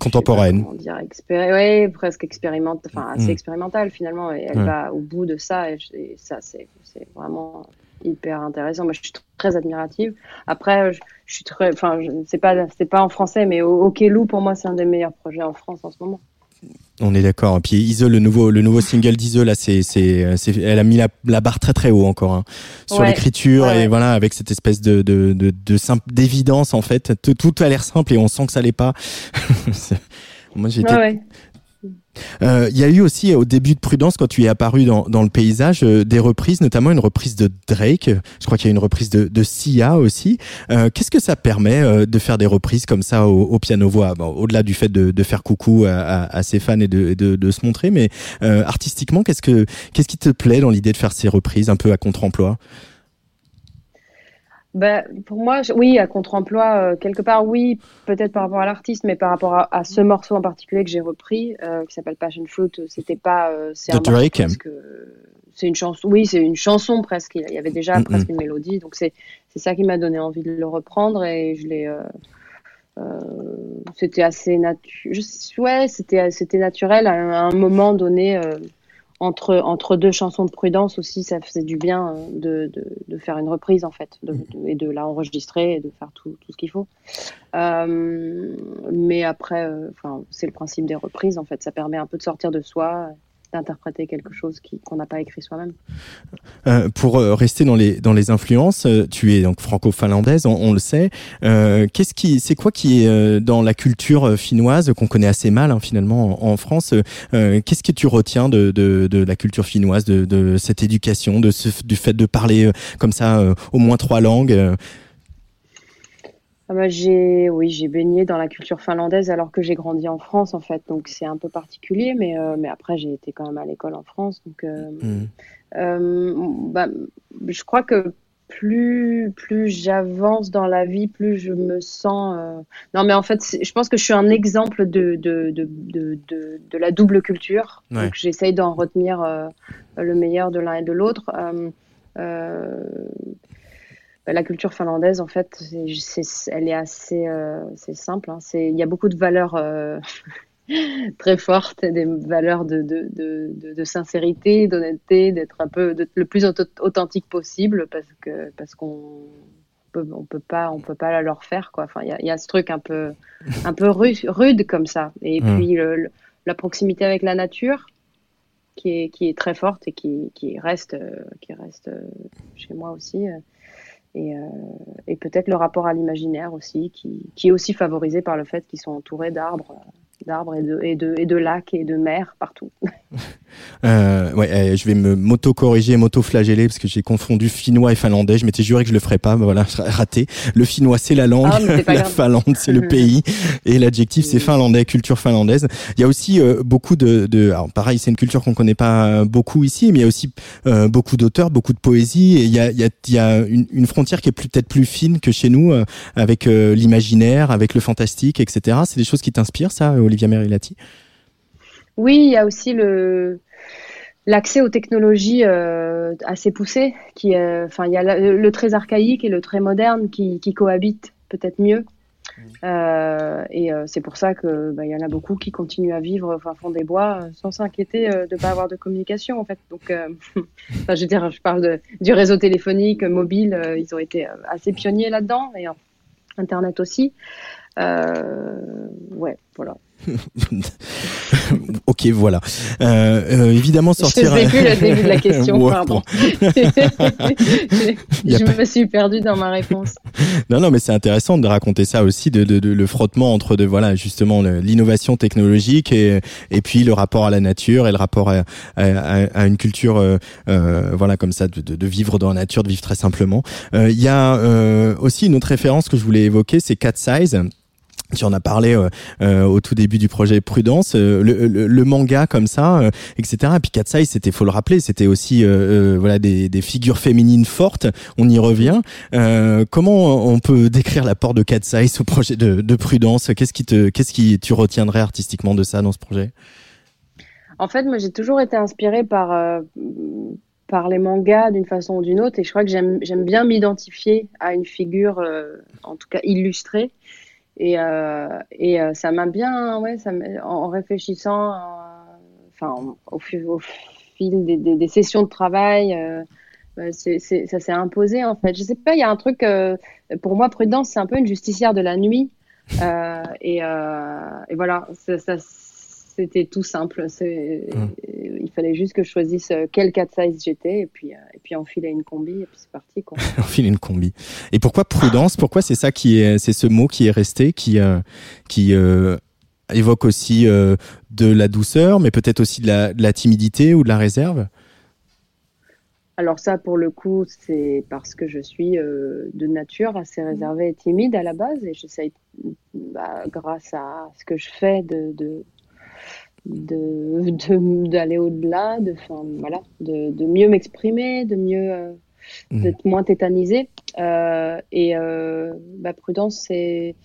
Contemporaine. pas comment dire, expéri- ouais, presque expérimentale, enfin assez Mm. expérimentale finalement, et elle Ouais. va au bout de ça, et, ça c'est vraiment hyper intéressant. Moi, je suis tr- très admirative. Après, je, je suis très, enfin, c'est pas c'est pas en français, mais au Okelou pour moi c'est un des meilleurs projets en France en ce moment. On est d'accord. Puis Ise, le nouveau, le nouveau single d'Ise, là, c'est, c'est, elle a mis la, la barre très très haut encore hein, sur Ouais. l'écriture Ouais, et voilà avec cette espèce de de de, de simple d'évidence en fait. Tout, tout a l'air simple et on sent que ça l'est pas. Moi, j'ai été Ouais, Euh, Il y a eu aussi au début de Prudence, quand tu es apparu dans, dans le paysage, euh, des reprises, notamment une reprise de Drake. Je crois qu'il y a une reprise de, de Sia aussi. Euh, Qu'est-ce que ça permet euh, de faire des reprises comme ça au, piano-voix Au-delà du fait de, de faire coucou à, ses fans et de, de, de se montrer, mais euh, artistiquement, qu'est-ce que qu'est-ce qui te plaît dans l'idée de faire ces reprises un peu à contre-emploi? Ben, pour moi, je- oui, à contre-emploi, euh, quelque part, oui, peut-être par rapport à l'artiste, mais par rapport à, à ce morceau en particulier que j'ai repris, euh, qui s'appelle Passion Fruit, euh, c'était pas, euh, c'est euh, c'est une chanson, oui, c'est une chanson presque. Il y avait déjà Mhm. presque une mélodie, donc c'est, c'est ça qui m'a donné envie de le reprendre et je l'ai, euh, euh, c'était assez naturel, ouais, c'était, c'était naturel à un, à un moment donné. Entre, entre deux chansons de Prudence aussi, ça faisait du bien euh, de, de, de faire une reprise en fait, de, de- et de la enregistrer et de faire tout, tout ce qu'il faut. Euh, mais après, euh, enfin, c'est le principe des reprises en fait, ça permet un peu de sortir de soi, d'interpréter quelque chose qu'on n'a pas écrit soi-même. Euh, pour euh, rester dans les dans les influences, euh, tu es donc franco-finlandaise, on, le sait. Qu'est-ce qui, c'est quoi qui est dans la culture finnoise qu'on connaît assez mal hein, finalement en, France Qu'est-ce que tu retiens de, de, de la culture finnoise, de, de cette éducation, de ce, du fait de parler comme ça au moins trois langues Ah bah, j'ai, oui, j'ai baigné dans la culture finlandaise alors que j'ai grandi en France en fait, donc c'est un peu particulier, mais, euh, mais après j'ai été quand même à l'école en France, donc euh, hmm. euh, bah, je crois que plus plus j'avance dans la vie, plus je me sens. euh, Non, mais en fait, je pense que je suis un exemple de de de de, de, de la double culture, Ouais. donc j'essaye d'en retenir euh, le meilleur de l'un et de l'autre. Euh, La culture finlandaise, en fait, c'est, c'est- elle est assez, euh, c'est simple. hein. C'est, il y a beaucoup de valeurs euh, très fortes, des valeurs de, de, de, de, sincérité, d'honnêteté, d'être un peu d'être le plus auth- authentique possible, parce que parce qu'on peut, on peut pas, on peut pas leur faire quoi. Enfin, il y a, il y a ce truc un peu, un peu rude, rude comme ça. Et Mm. puis le- le- la proximité avec la nature, qui est, qui est très forte et qui, qui reste, euh, qui reste chez moi aussi. Et, euh, et peut-être le rapport à l'imaginaire aussi, qui, qui est aussi favorisé par le fait qu'ils sont entourés d'arbres, d'arbres et de, et, de, et de lacs et de mers partout. Euh, ouais, euh, je vais me m'auto-corriger, m'auto-flageller parce que j'ai confondu finnois et finlandais. Je m'étais juré que je le ferais pas, mais voilà, raté. Le finnois c'est la langue, Ah, la. Finlande c'est le pays, et l'adjectif c'est finlandais, culture finlandaise. Il y a aussi euh, beaucoup de, de, alors pareil, c'est une culture qu'on connaît pas beaucoup ici, mais il y a aussi euh, beaucoup d'auteurs, beaucoup de poésie, et il y a, il y a, il y a une, une frontière qui est peut-être plus fine que chez nous, avec l'imaginaire, avec le fantastique, etc. C'est des choses qui t'inspirent, ça, Olivia Merilati Oui, il y a aussi le l'accès aux technologies euh, assez poussées, qui, est- enfin, il y a le, le très archaïque et le très moderne qui, qui cohabitent peut-être mieux. Euh, et euh, c'est pour ça que bah, il y en a beaucoup qui continuent à vivre au fond des bois euh, sans s'inquiéter euh, de pas avoir de communication en fait. Donc, euh, je veux dire, je parle de, du réseau téléphonique euh, mobile, euh, ils ont été euh, assez pionniers là-dedans et euh, Internet aussi. Euh, ouais, voilà. ok, voilà. Euh, euh, évidemment, sortir. Je sais plus le début de la question, Ouais, pardon. je pas- me suis perdue dans ma réponse. Non, non, mais c'est intéressant de raconter ça aussi, de, de, de- le frottement entre de voilà justement l'innovation technologique et et puis le rapport à la nature et le rapport à, à, à une culture euh, euh, voilà comme ça de, de, de vivre dans la nature, de vivre très simplement. Euh, Il y a euh, aussi une autre référence que je voulais évoquer, c'est Cat Size. Tu en as parlé euh, euh, au tout début du projet Prudence, euh, le, manga comme ça, etc. Et puis Size, c'était, faut le rappeler, c'était aussi voilà des, figures féminines fortes. On y revient. Comment on peut décrire l'apport de Size au projet de, de Prudence? Qu'est-ce qui te, qu'est-ce qui tu retiendrais artistiquement de ça dans ce projet? En fait, moi, j'ai toujours été inspirée par, par les mangas d'une façon ou d'une autre, et je crois que j'aime, bien m'identifier à une figure, en tout cas illustrée. Et, euh, et euh, ça m'a bien, ouais, ça en réfléchissant, euh, enfin, au, fil des, des, sessions de travail, euh, euh, c'est, c'est, ça s'est imposé en fait. Je sais pas, il y a un truc, euh, pour moi, Prudence, c'est un peu une justicière de la nuit. Euh, et, euh, et voilà, ça, ça- c'était tout simple. C'est, Il fallait juste que je choisisse euh, quel cat size j'étais et puis, euh, et puis enfiler une combi et puis c'est parti quoi. Enfiler une combi. Et pourquoi Prudence? Pourquoi c'est ça qui est, c'est ce mot qui est resté, qui, euh, qui euh, évoque aussi euh, de la douceur, mais peut-être aussi de la, de la timidité ou de la réserve? Alors ça, pour le coup, c'est parce que je suis euh, de nature assez réservée et timide à la base et j'essaye, bah, grâce à ce que je fais, de de de- d'aller au-delà, de, enfin, voilà, de, de mieux m'exprimer, de mieux euh, Mhm. d'être moins tétanisée. Euh, et euh, bah, Prudence, c'est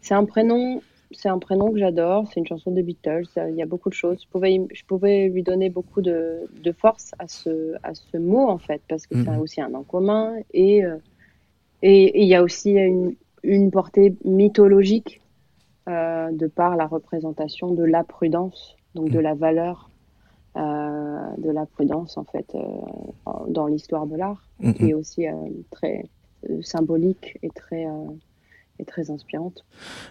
c'est un prénom. C'est un prénom que j'adore, c'est une chanson des Beatles, il y a beaucoup de choses. Je pouvais, je pouvais lui donner beaucoup de, de force à ce, à ce mot, en fait, parce que c'est Mhm. aussi un nom commun. Et euh, et et il y a aussi une, une portée mythologique euh, de par la représentation de la prudence, donc de la valeur euh, de la prudence, en fait, euh, dans l'histoire de l'art, qui est aussi euh, très symbolique et très, est très inspirante.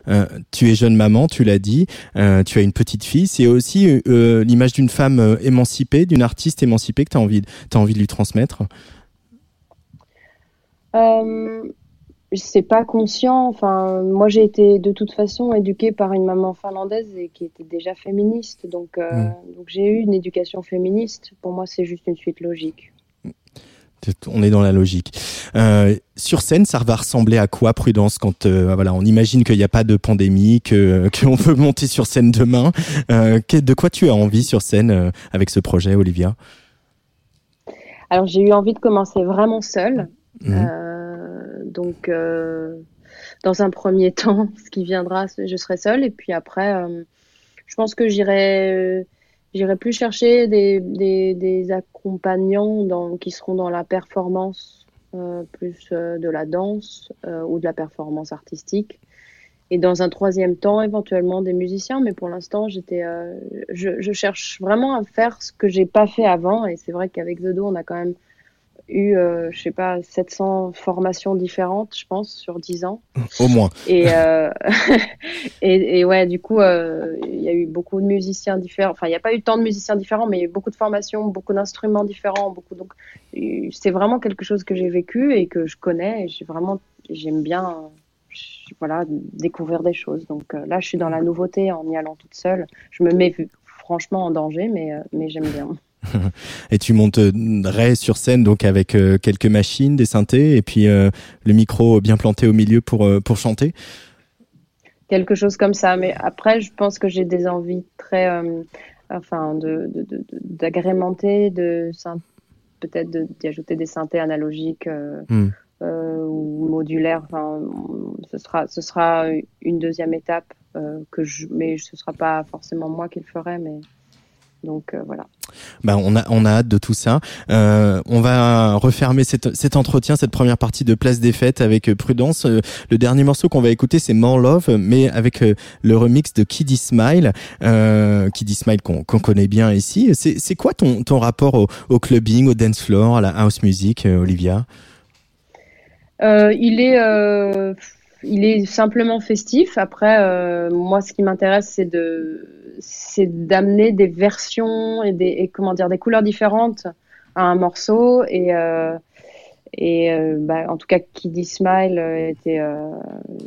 Euh, tu es jeune maman, tu l'as dit, euh, tu as une petite fille. C'est aussi euh, l'image d'une femme émancipée, d'une artiste émancipée que tu as envie, as envie de lui transmettre? C'est pas conscient. Enfin, moi, j'ai été de toute façon éduquée par une maman finlandaise et qui était déjà féministe. Donc, euh, donc j'ai eu une éducation féministe. Pour moi, c'est juste une suite logique. On est dans la logique. Euh, sur scène, ça va ressembler à quoi, Prudence, quand euh, voilà, on imagine qu'il n'y a pas de pandémie, que qu'on peut monter sur scène demain. De quoi tu as envie sur scène avec ce projet, Olivia? Alors, j'ai eu envie de commencer vraiment seule. Euh, donc, euh, dans un premier temps, ce qui viendra, je serai seule. Et puis après, euh, je pense que j'irai, j'irai plus chercher des, des, des accompagnants dans, qui seront dans la performance, euh, plus de la danse euh, ou de la performance artistique. Et dans un troisième temps, éventuellement des musiciens. Mais pour l'instant, j'étais, je, je cherche vraiment à faire ce que j'ai pas fait avant. Et c'est vrai qu'avec The Do, on a quand même eu, euh, je sais pas, 700 formations différentes, je pense, sur 10 ans. Au moins. Et, euh, et, et ouais, du coup, euh, il y a eu beaucoup de musiciens différents. Enfin, il n'y a pas eu tant de musiciens différents, mais il y a eu beaucoup de formations, beaucoup d'instruments différents, beaucoup. Donc, euh, c'est vraiment quelque chose que j'ai vécu et que je connais. Et j'ai vraiment, j'aime bien, voilà, découvrir des choses. Donc là, je suis dans la nouveauté en y allant toute seule. Je me mets franchement en danger, mais, mais j'aime bien. Et tu monterais sur scène donc avec euh, quelques machines, des synthés et puis euh, le micro bien planté au milieu pour euh, pour chanter? quelque chose comme ça. Mais après, je pense que j'ai des envies très, enfin, de, de, de- de- d'agrémenter, de, syn- peut-être de- d'y ajouter des synthés analogiques Hmm. ou modulaires. Enfin, ce sera, ce sera une deuxième étape que je, mais ce sera pas forcément moi qui le ferai, mais donc euh, voilà. Bah, on a on a hâte de tout ça. Euh, on va refermer cet, cet entretien, cette première partie de Place des Fêtes avec euh, Prudence. Euh, le dernier morceau qu'on va écouter, c'est More Love, mais avec euh, le remix de Kiddy Smile, euh, Kiddy Smile qu'on qu'on connaît bien ici. C'est c'est quoi ton ton rapport au, au clubbing, au dance floor, à la house music, Olivia? Euh, il est, euh, il est simplement festif. Après, euh, moi, ce qui m'intéresse, c'est de, c'est d'amener des versions et des, et comment dire, des couleurs différentes à un morceau. Et, euh, et euh, bah, en tout cas, Kiddy Smile était, euh,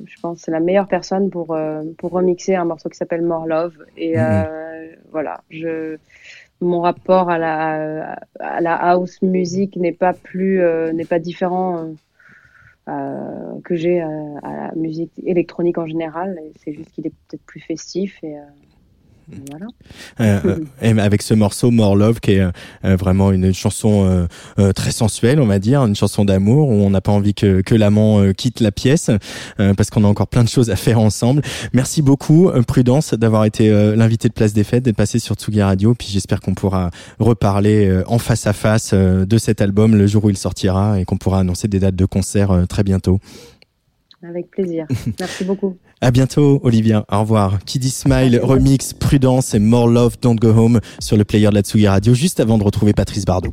je pense, c'est la meilleure personne pour euh, pour remixer un morceau qui s'appelle More Love. Et euh, voilà, je mon rapport à la à la house music n'est pas plus euh, n'est pas différent euh, que j'ai euh, à la musique électronique en général. C'est juste qu'il est peut-être plus festif et euh, voilà. Euh, euh, avec ce morceau More Love qui est euh, euh, vraiment une chanson euh, très sensuelle on va dire une chanson d'amour où on n'a pas envie que, que l'amant quitte la pièce parce qu'on a encore plein de choses à faire ensemble merci beaucoup Prudence d'avoir été l'invité de Place des Fêtes d'être passé sur Tsugi Radio puis j'espère qu'on pourra reparler en face à face de cet album le jour où il sortira et qu'on pourra annoncer des dates de concert très bientôt Avec plaisir. Merci beaucoup. à bientôt Olivia au revoir Kiddy Smile remix Prudence et More Love Don't Go Home sur le player de la Tsugi Radio juste avant de retrouver Patrice Bardot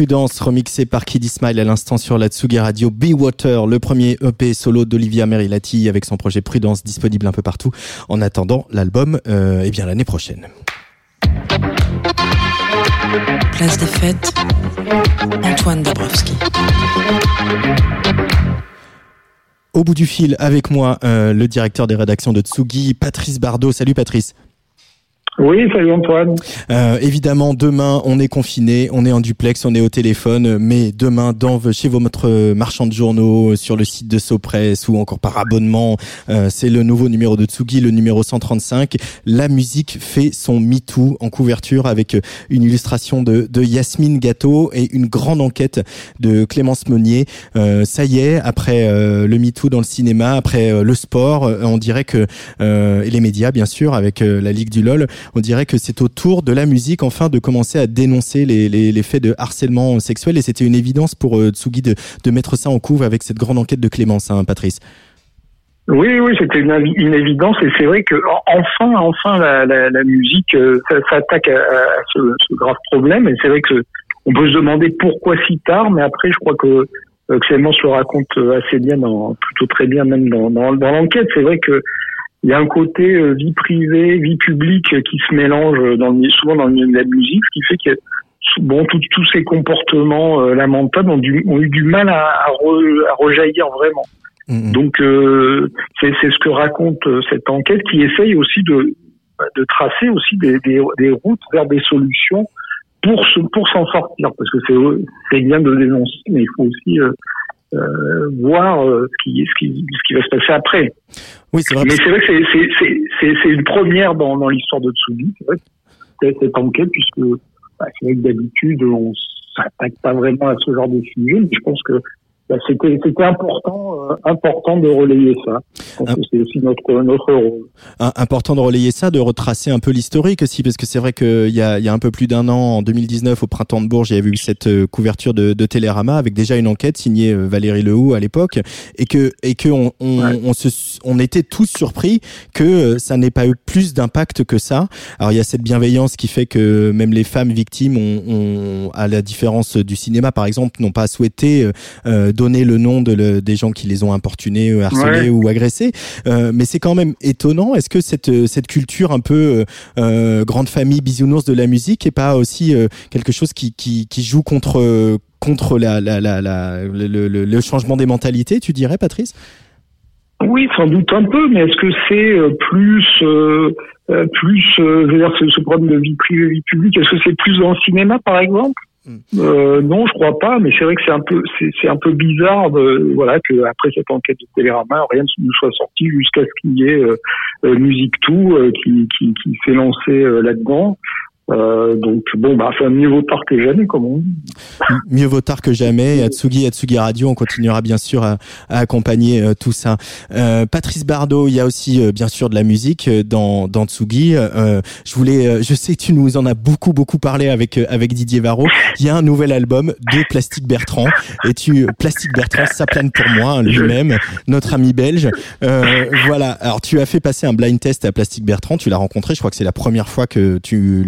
Prudence, remixé par Kid Smile à l'instant sur la Tsugi Radio. Be Water, le premier EP solo d'Olivia Merilati avec son projet Prudence disponible un peu partout. En attendant l'album, euh, eh bien l'année prochaine. Place des fêtes, Antoine Dabrowski. Au bout du fil, avec moi, euh, le directeur des rédactions de Tsugi, Patrice Bardot. Salut Patrice. Oui, salut Antoine. Euh, évidemment, demain, on est confiné, on est en duplex, on est au téléphone, mais demain, dans chez votre marchand de journaux, sur le site de Sopress ou encore par abonnement, euh, c'est le nouveau numéro de Tsugi, le numéro 135. La musique fait son MeToo en couverture avec une illustration de, de Yasmine Gâteau et une grande enquête de Clémence Meunier. Euh, ça y est, après euh, le MeToo dans le cinéma, après euh, le sport, euh, on dirait que euh, et les médias bien sûr avec euh, la Ligue du LOL, on dirait que c'est au tour de la musique enfin de commencer à dénoncer les, les, les faits de harcèlement sexuel et c'était une évidence pour euh, Tsugi de, de mettre ça en couve avec cette grande enquête de Clémence, hein, Patrice. Oui, oui, c'était une, évidence et c'est vrai que en- enfin, enfin, la, la, musique euh, s'attaque à, à ce, ce grave problème et c'est vrai que on peut se demander pourquoi si tard, mais après, je crois que euh, Clémence le raconte euh, assez bien, dans, plutôt très bien même dans, dans, dans l'enquête. C'est vrai que il y a un côté euh, vie privée, vie publique euh, qui se mélange dans le, souvent dans le milieu de la musique, ce qui fait que bon, tous ces comportements euh, lamentables ont, du- ont eu du mal à, à, re- à rejaillir vraiment. Mhm. Donc euh, c'est ce que raconte euh, cette enquête qui essaye aussi de, de tracer aussi des, des, des routes vers des solutions pour se, pour s'en sortir parce que c'est c'est bien de dénoncer mais il faut aussi euh, voir euh, ce qui ce qui ce qui va se passer après. Oui, c'est vrai. Mais c'est vrai que c'est une première dans dans l'histoire de Tsugi, cette enquête puisque bah, c'est vrai que d'habitude on s'attaque pas vraiment à ce genre de sujet, mais je pense que bah, c'était c'était important euh, important de relayer ça. Ah. c'est aussi notre notre rôle. Un- important de relayer ça, de retracer un peu l'historique aussi, parce que c'est vrai qu'il y a, il y a un peu plus d'un an, en 2019, au printemps de Bourges, il y avait eu cette euh, couverture de, de Télérama avec déjà une enquête signée euh, Valérie Lehoux à l'époque, et que et que on, on, Ouais. on se, on était tous surpris que euh, ça n'ait pas eu plus d'impact que ça. Alors il y a cette bienveillance qui fait que même les femmes victimes ont, ont à la différence du cinéma par exemple, n'ont pas souhaité euh, donner le nom de le- des gens qui les ont importunés, euh, harcelés Ouais. ou agressés. Euh, mais c'est quand même étonnant. Est-ce que cette euh, cette culture un peu euh, grande famille bisounours de la musique est pas aussi euh, quelque chose qui qui, qui joue contre contre la, la, la, la- le, le- le changement des mentalités, tu dirais, Patrice? Oui, sans doute un peu, mais est-ce que c'est plus euh, plus je veux dire ce, ce problème de vie privée vie publique est-ce que c'est plus dans le cinéma par exemple? Euh, Non, je crois pas, mais c'est vrai que c'est un peu c'est un peu bizarre de, voilà que après cette enquête de Télérama rien ne soit sorti jusqu'à ce qu'il y ait euh, euh, Musique Tout euh, qui qui, qui s'est lancé là-dedans. Euh, donc bon bah enfin mieux vaut tard que jamais comme Mieux vaut tard que jamais. Atsugi, Atsugi Radio, on continuera bien sûr à, à accompagner euh, tout ça. Euh, Patrice Bardot, il y a aussi euh, bien sûr de la musique euh, dans, dans Tsugi. Je voulais, je sais que tu nous en as beaucoup beaucoup parlé avec avec Didier Varro. Il y a un nouvel album de Plastique Bertrand. Et tu, Plastique Bertrand, ça plane pour moi hein, lui-même, notre ami belge. Voilà. Alors tu as fait passer un blind test à Plastique Bertrand. Tu l'as rencontré. Je crois que c'est la première fois que tu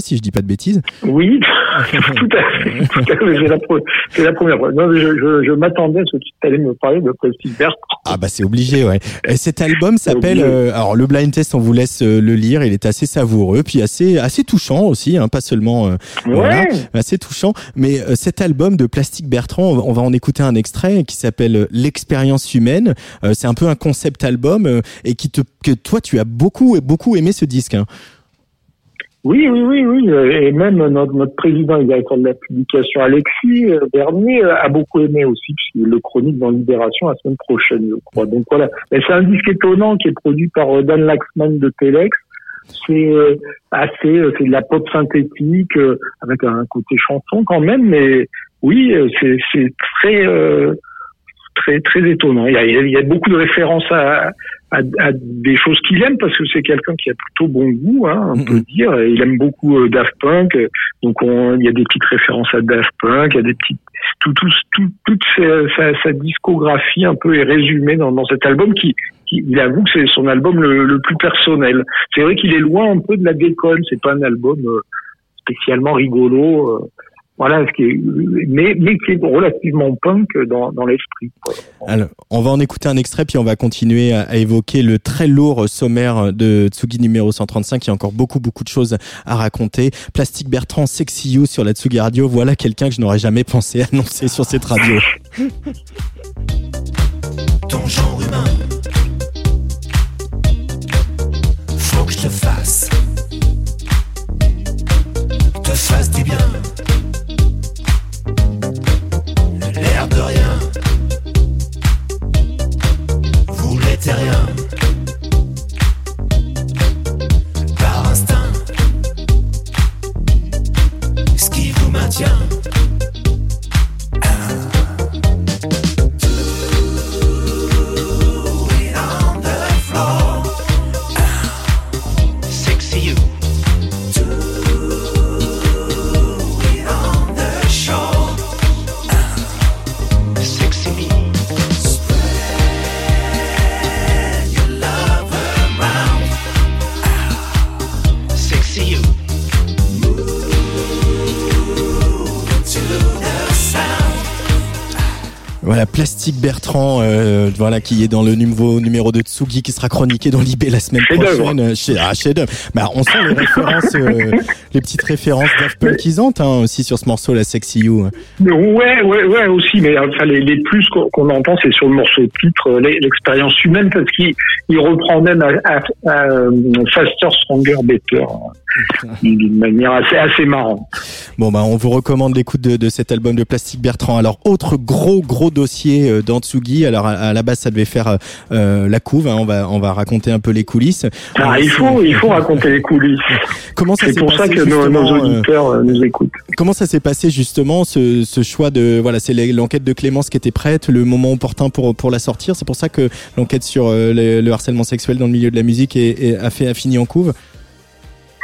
si je dis pas de bêtises. Oui, tout à fait. C'est la, pre- c'est la première fois. Non, je, je, je m'attendais à ce que tu allais me parler de Prestige Bertrand. Ah bah c'est obligé ouais. Et cet album s'appelle euh, alors le blind test on vous laisse euh, le lire, il est assez savoureux puis assez assez touchant aussi hein, pas seulement euh, voilà, assez touchant mais cet album de Plastique Bertrand on va- en écouter un extrait qui s'appelle l'expérience humaine, c'est un peu un concept album et qui te que toi tu as beaucoup beaucoup aimé ce disque hein. Oui, oui, oui, oui. Et même notre, notre président et directeur de la publication, Alexis euh, Bernier, euh, a beaucoup aimé aussi, le chronique dans Libération la semaine prochaine, je crois. Donc voilà. Mais c'est un disque étonnant qui est produit par euh, Dan Laxman de Telex. C'est assez, c'est de la pop synthétique, avec un côté chanson quand même, mais oui, c'est, c'est très, très, très étonnant. Il y a, il y a beaucoup de références à, à, à des choses qu'il aime parce que c'est quelqu'un qui a plutôt bon goût, hein, on peut Mhm. dire. Il aime beaucoup euh, Daft Punk, donc on, il y a des petites références à Daft Punk, il y a des petites tout, tout, tout, toute sa, sa, sa discographie un peu est résumée dans, dans cet album qui, qui il avoue que c'est son album le, le plus personnel. C'est vrai qu'il est loin un peu de la déconne, c'est pas un album euh, spécialement rigolo. Voilà, ce qui est, mais, mais qui est relativement punk dans, dans l'esprit. Alors, on va en écouter un extrait, puis on va continuer à, à évoquer le très lourd sommaire de Tsugi numéro 135. Il y a encore beaucoup, beaucoup de choses à raconter. Plastique Bertrand, Sexy You sur la Tsugi Radio. Voilà quelqu'un que je n'aurais jamais pensé annoncer sur cette radio. ton genre humain. Faut que je te fasse, te fasse du bien. Voilà, qui est dans le nouveau numéro de Tsugi, qui sera chroniqué dans l'IB la semaine prochaine. Euh, Chez, ah, chef-d'œuvre. Bah, on sent les références, euh, les petites références Daft Punkisantes, hein, aussi sur ce morceau, la Sexy You. Ouais, ouais, ouais, aussi, mais enfin, les, les plus qu'on entend, c'est sur le morceau de titre, euh, l'e- l'expérience humaine, parce qu'il il reprend même à, à- à, euh, Faster, Stronger, Better, hein, d'une manière assez, assez marrante. Bon, bah, on vous recommande l'écoute de, de cet album de Plastique Bertrand. Alors, autre gros, gros dossier euh, dans Tsugi. Alors, à, à la base, ça devait faire euh, la couve. hein. On va, on va raconter un peu les coulisses. Ah, il faut, il faut raconter les coulisses. Comment ça C'est s'est pour ça passé, que nos, nos justement, euh, auditeurs euh, nous écoutent. Comment ça s'est passé justement ce, ce choix de voilà c'est l'enquête de Clémence qui était prête le moment opportun pour pour la sortir c'est pour ça que l'enquête sur euh, le, le harcèlement sexuel dans le milieu de la musique est, est- a fait a fini en couve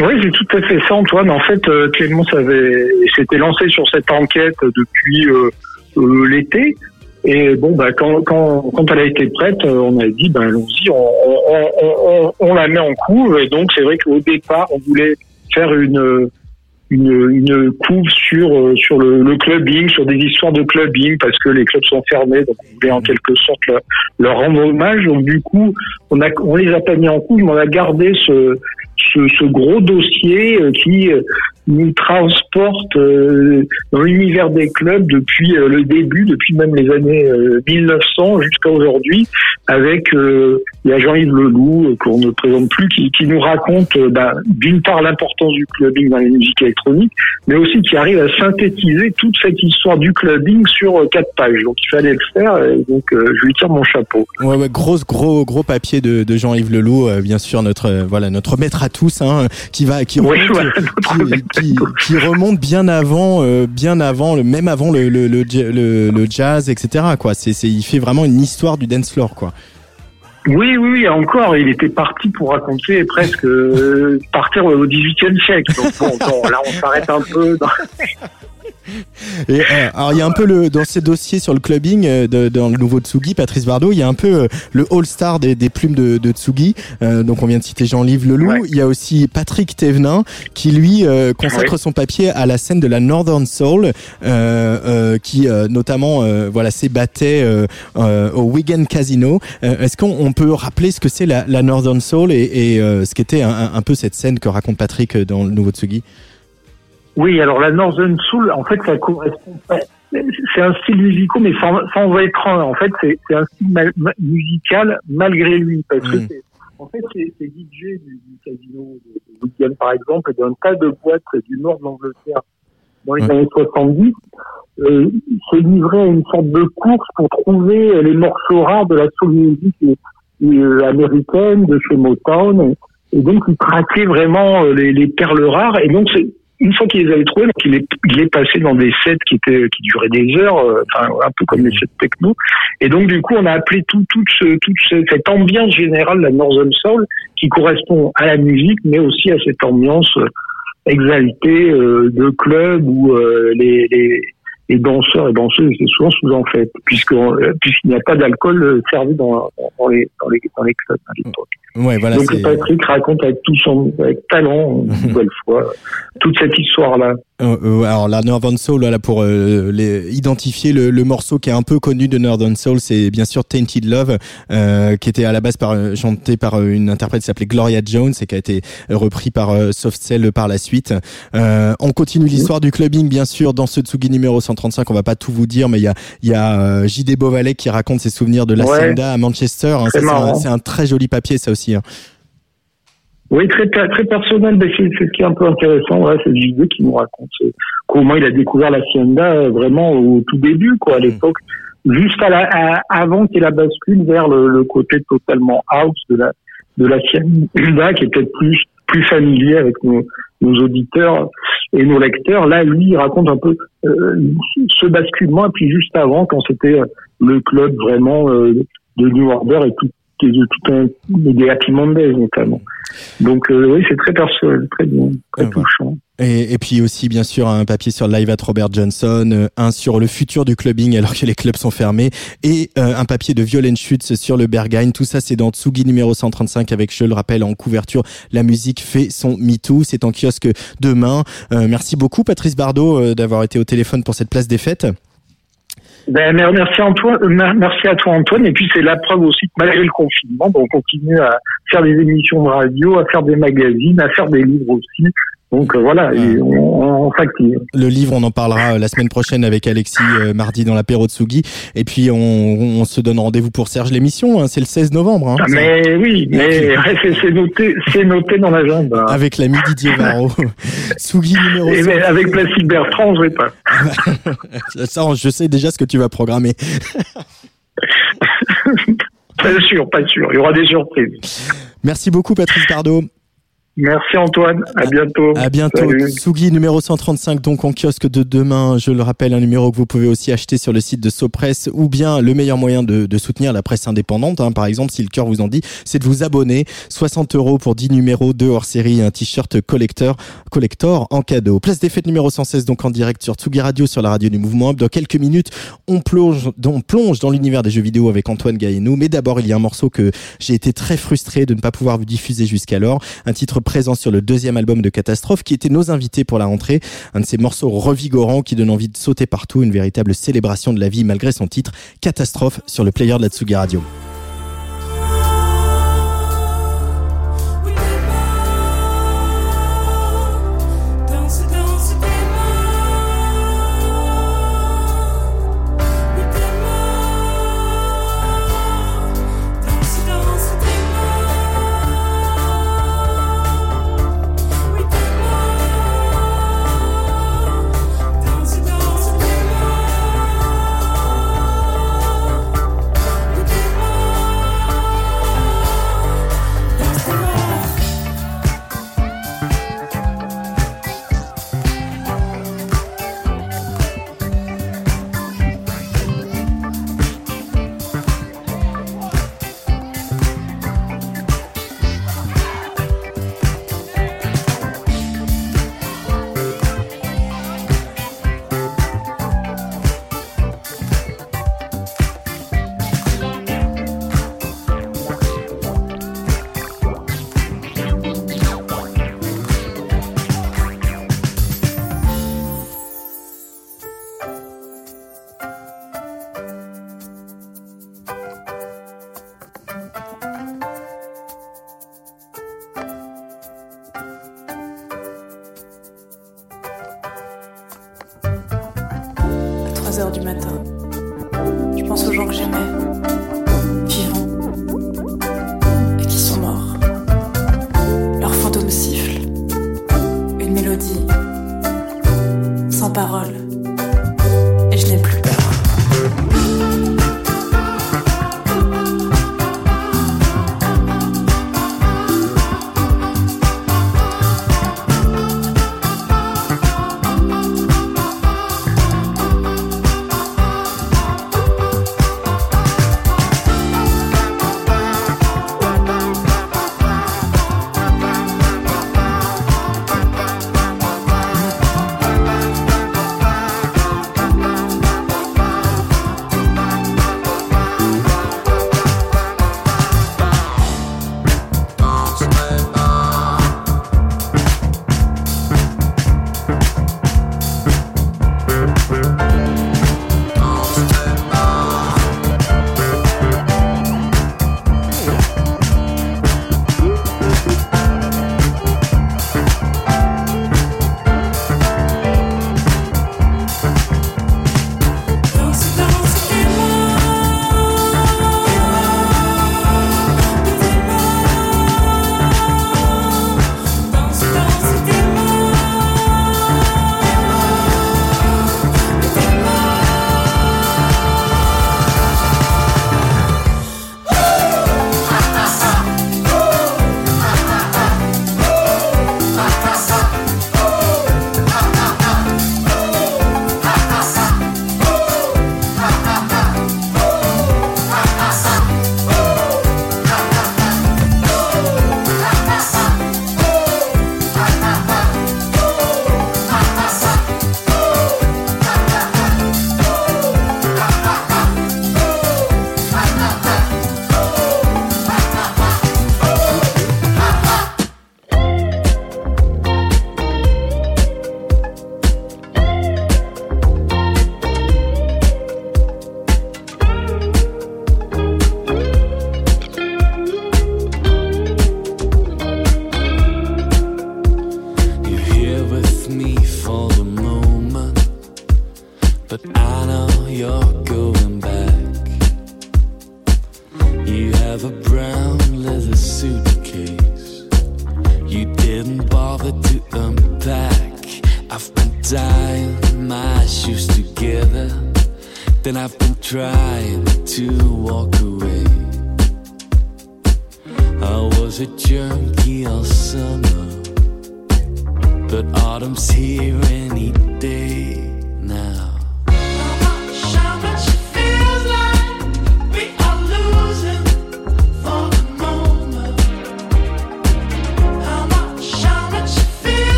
Oui, c'est tout à fait ça, Antoine. En fait, Clémence avait s'était lancé sur cette enquête depuis euh, euh, l'été. Et bon, bah, quand, quand, quand elle a été prête, on a dit, ben allons-y, on, on, on, on, on la met en couve. Et donc, c'est vrai qu'au départ, on voulait faire une une, une couve sur euh, sur le, clubbing, sur des histoires de clubbing, parce que les clubs sont fermés, donc on voulait en quelque sorte leur, rendre hommage. Donc du coup, on on les a pas mis en couve, mais on a gardé ce ce, gros dossier euh, qui euh, nous transporte euh, dans l'univers des clubs depuis le début, depuis même les années euh, 1900 jusqu'à aujourd'hui, avec y a Jean-Yves Leloup qu'on ne présente plus, qui, nous raconte bah, d'une part l'importance du clubbing dans les musiques électroniques, mais aussi qui arrive à synthétiser toute cette histoire du clubbing sur quatre pages. Donc il fallait le faire, et donc je lui tire mon chapeau. ouais gros gros papier de, Jean-Yves Leloup bien sûr notre voilà notre maître à tous hein, qui va qui remonte, notre qui, remonte bien avant euh, bien avant le même avant le le, le, ja- le- le jazz etc quoi c'est c'est il fait vraiment une histoire du dance floor quoi Oui, oui, oui, encore, il était parti pour raconter presque euh, partir au XVIIIe siècle. Donc bon, bon, là on s'arrête un peu. Dans... Et, euh, alors il y a un peu le dans ces dossiers sur le clubbing euh, de, dans le nouveau Tsugi, Patrice Bardot, il y a un peu euh, le All-Star des, des plumes de, de Tsugi. Euh, donc on vient de citer Jean-Live Leloup. Ouais. Il y a aussi Patrick Thévenin qui lui euh, consacre Ouais. son papier à la scène de la Northern Soul, euh, euh, qui euh, notamment euh, voilà s'ébattait euh, euh, au Wigan Casino. Euh, Est-ce qu'on on peut rappeler ce que c'est la, la Northern Soul et, et euh, ce qu'était un, un- peu cette scène que raconte Patrick dans le nouveau Tsugi? Oui, alors la Northern Soul, en fait, ça correspond pas. C'est un style musical, mais sans, sans être un. En fait, c'est un style mal- musical malgré lui, parce que Mm. en fait c'est c'est DJ du, du casino de Wigan par exemple, et d'un tas de boîtes du nord de l'Angleterre dans les Mm. années 70, euh, se livrait à une sorte de course pour trouver les morceaux rares de la soul music euh, américaine de chez Motown. Et donc, il traquait vraiment euh, les, les perles rares. Et donc, c'est- une fois qu'il les avait trouvées, donc il est, il est passé dans des sets qui étaient qui duraient des heures, euh, enfin un peu comme les sets techno. Et donc, du coup, on a appelé tout, tout ce, toute ce- cette ambiance générale de la Northern Soul qui correspond à la musique, mais aussi à cette ambiance euh, exaltée euh, de club où euh, les, les et danseurs et danseuses étaient souvent sous en fait, euh, puisqu'il n'y a pas d'alcool euh, servi dans, dans les dans les dans les clubs à l'époque. Ouais, voilà, Donc. Patrick raconte avec tout son avec talent une nouvelle fois toute cette histoire là. Euh, alors la Northern Soul, voilà, pour euh, les, identifier le, le morceau qui est un peu connu de Northern Soul, c'est bien sûr Tainted Love, euh, qui était à la base par, chanté par une interprète qui s'appelait Gloria Jones et qui a été repris par Soft Cell par la suite. On continue l'histoire du clubbing, bien sûr, dans ce Tsugi numéro 135. On va pas tout vous dire, mais il y a, y a euh, JD Beauvalet qui raconte ses souvenirs de la Ouais. À Manchester. hein. C'est un- très joli papier, ça aussi. hein. Oui, très très personnel, mais c'est ce qui est un peu intéressant, ouais, c'est JD qui nous raconte comment il a découvert la Hacienda euh, vraiment au tout début, quoi, à l'époque, juste à la, à- avant qu'il la bascule vers le, le côté totalement house de la de qui est peut-être plus plus familier avec nos, auditeurs et nos lecteurs. Là, lui, il raconte un peu euh, ce basculement, et puis juste avant, quand c'était euh, le club vraiment euh, de New Order et tout, de tout un des Happy Mondays notamment. Donc euh, oui, c'est très personnel, très bien, très Ah, voilà. touchant. Et, et puis aussi, bien sûr, un papier sur Live at Robert Johnson, euh, un sur le futur du clubbing alors que les clubs sont fermés, et euh, un papier de Violaine Schutz sur le Berghain. Tout ça, c'est dans Tsugi numéro 135 avec, je le rappelle, en couverture, la musique fait son MeToo. C'est en kiosque demain. Euh, merci beaucoup, Patrice Bardot, euh, d'avoir été au téléphone pour cette place des fêtes. Ben, mer- merci Antoine, euh, mer- merci à toi Antoine. Et puis c'est la preuve aussi que malgré le confinement, ben, on continue à faire des émissions de radio, à faire des magazines, à faire des livres aussi. Donc euh, voilà, et on, on s'active. Le livre, on en parlera euh, la semaine prochaine avec Alexis euh, mardi dans l'apéro Tsugi. Et puis, on, on se donne rendez-vous pour Serge l'émission. hein. c'est le 16 novembre. hein. Ah, mais oui, mais c'est noté, c'est noté dans l'agenda. Avec l'ami Didier Varro. Tsugi numéro Et 100. ben, avec Plastique Bertrand, je vais pas. Ça, je sais déjà ce que tu vas programmer. Pas sûr, pas sûr. Il y aura des surprises. Merci beaucoup, Patrice Bardot. Merci Antoine. À bientôt. À bientôt. Salut. Tsugi numéro 135, donc en kiosque de demain. Je le rappelle, un numéro que vous pouvez aussi acheter sur le site de Sopress ou bien le meilleur moyen de, de soutenir la presse indépendante, hein, par exemple, si le cœur vous en dit, c'est de vous abonner. 60 euros pour 10 numéros, 2 hors série, un t-shirt collector, collector en cadeau. Place des fêtes numéro 116, donc en direct sur Tsugi Radio, sur la radio du Mouvement Up. Dans quelques minutes, on plonge, on plonge dans l'univers des jeux vidéo avec Antoine Gaillenou. Mais d'abord, il y a un morceau que j'ai été très frustré de ne pas pouvoir vous diffuser jusqu'alors. Un titre présent sur le deuxième album de Catastrophe qui était nos invités pour la rentrée. Un de ces morceaux revigorants qui donne envie de sauter partout. Une véritable célébration de la vie malgré son titre. Catastrophe sur le player de la Tsugi Radio.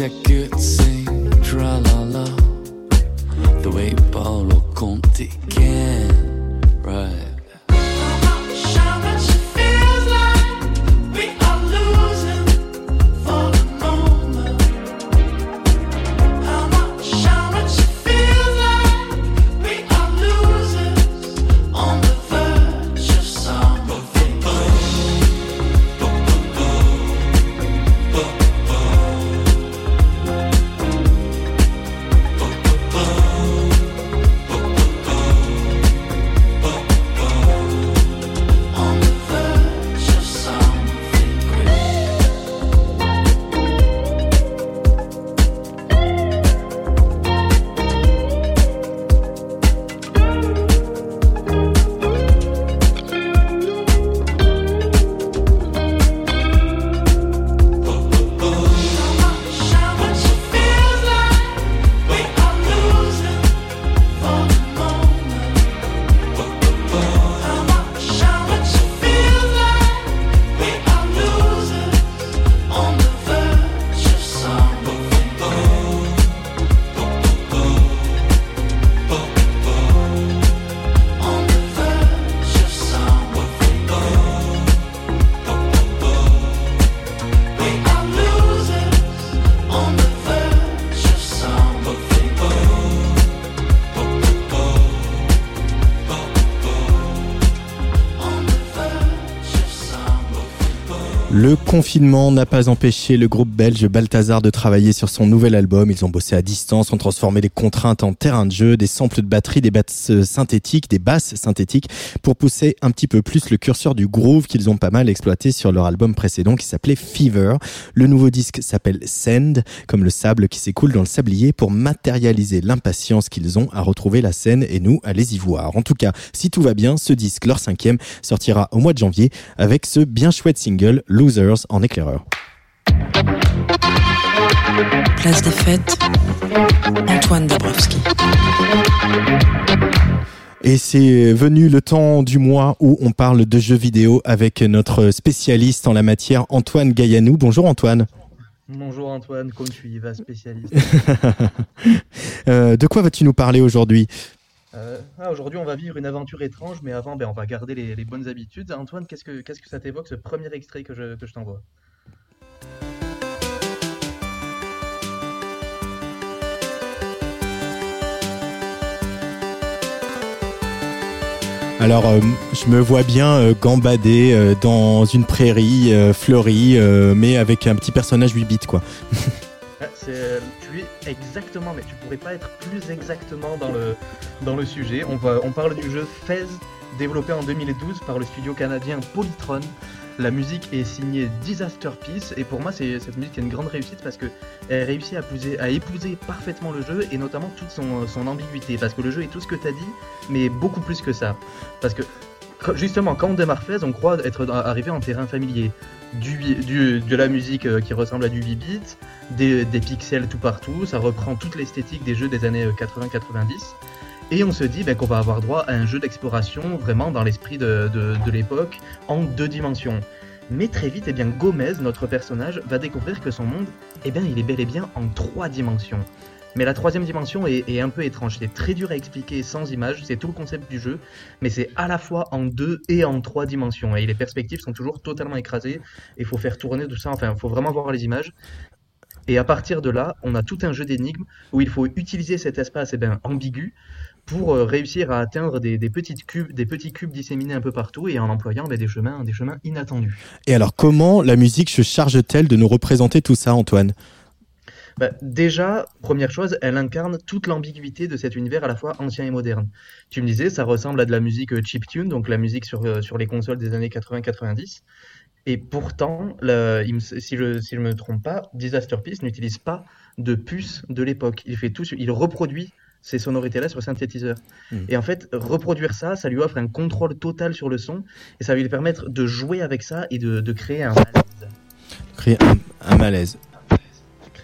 I wish I could sing tra la la the way Paolo Conte confinement n'a pas empêché le groupe belge Balthazar de travailler sur son nouvel album. Ils ont bossé à distance, ont transformé les contraintes en terrain de jeu, des samples de batterie, des basses synthétiques, des basses synthétiques pour pousser un petit peu plus le curseur du groove qu'ils ont pas mal exploité sur leur album précédent qui s'appelait Fever. Le nouveau disque s'appelle Sand, comme le sable qui s'écoule dans le sablier pour matérialiser l'impatience qu'ils ont à retrouver la scène et nous à les y voir. En tout cas, si tout va bien, ce disque, leur cinquième, sortira au mois de janvier avec ce bien chouette single Losers en éclaireur. Place des fêtes, Antoine Dabrowski. Et c'est venu le temps du mois où on parle de jeux vidéo avec notre spécialiste en la matière, Antoine Gaillanou. Bonjour Antoine. Bonjour Antoine, comme tu y vas spécialiste. Euh, de quoi vas-tu nous parler aujourd'hui? Euh, ah, Aujourd'hui, on va vivre une aventure étrange, mais avant, ben, on va garder les, les bonnes habitudes. Antoine, qu'est-ce que, ça t'évoque, ce premier extrait que je, que je t'envoie? Alors, euh, je me vois bien euh, gambader euh, dans une prairie fleurie, mais avec un petit personnage 8 bits, quoi. Ah, exactement, mais tu pourrais pas être plus exactement dans le, dans le sujet. On, parle du jeu Fez, développé en 2012 par le studio canadien Polytron. La musique est signée Disaster Peace et pour moi cette musique est une grande réussite parce que elle réussit à épouser, parfaitement le jeu et notamment toute son, son ambiguïté parce que le jeu est tout ce que t'as dit mais beaucoup plus que ça parce que justement quand on démarre Fez on croit être arrivé en terrain familier du, de la musique euh, qui ressemble à du 8 bits des, pixels tout partout, ça reprend toute l'esthétique des jeux des années euh, 80-90. Et on se dit ben, qu'on va avoir droit à un jeu d'exploration vraiment dans l'esprit de, de- de l'époque, en deux dimensions. Mais très vite, eh bien, Gomez, notre personnage, va découvrir que son monde, eh bien, il est bel et bien en trois dimensions. Mais la troisième dimension est, un peu étrange, c'est très dur à expliquer sans images, c'est tout le concept du jeu, mais c'est à la fois en deux et en trois dimensions, et les perspectives sont toujours totalement écrasées, il faut faire tourner tout ça, enfin, il faut vraiment voir les images. Et à partir de là, on a tout un jeu d'énigmes où il faut utiliser cet espace eh ben, ambigu pour euh, réussir à atteindre des, des petites cubes, des petits cubes disséminés un peu partout et en employant ben, des chemins, des chemins inattendus. Et alors, comment la musique se charge-t-elle de nous représenter tout ça, Antoine? Bah, déjà, première chose, elle incarne toute l'ambiguïté de cet univers à la fois ancien et moderne. Tu me disais, ça ressemble à de la musique euh, chiptune, donc la musique sur, euh, sur les consoles des années 80-90. Et pourtant, le- il me- si je si je me trompe pas, Disaster Peace n'utilise pas de puce de l'époque. Il fait tout, sur- il reproduit ces sonorités-là sur synthétiseur. Hmm. Et en fait, reproduire ça, ça lui offre un contrôle total sur le son et ça va lui permettre de jouer avec ça et de, de créer un malaise. Créer un, un malaise.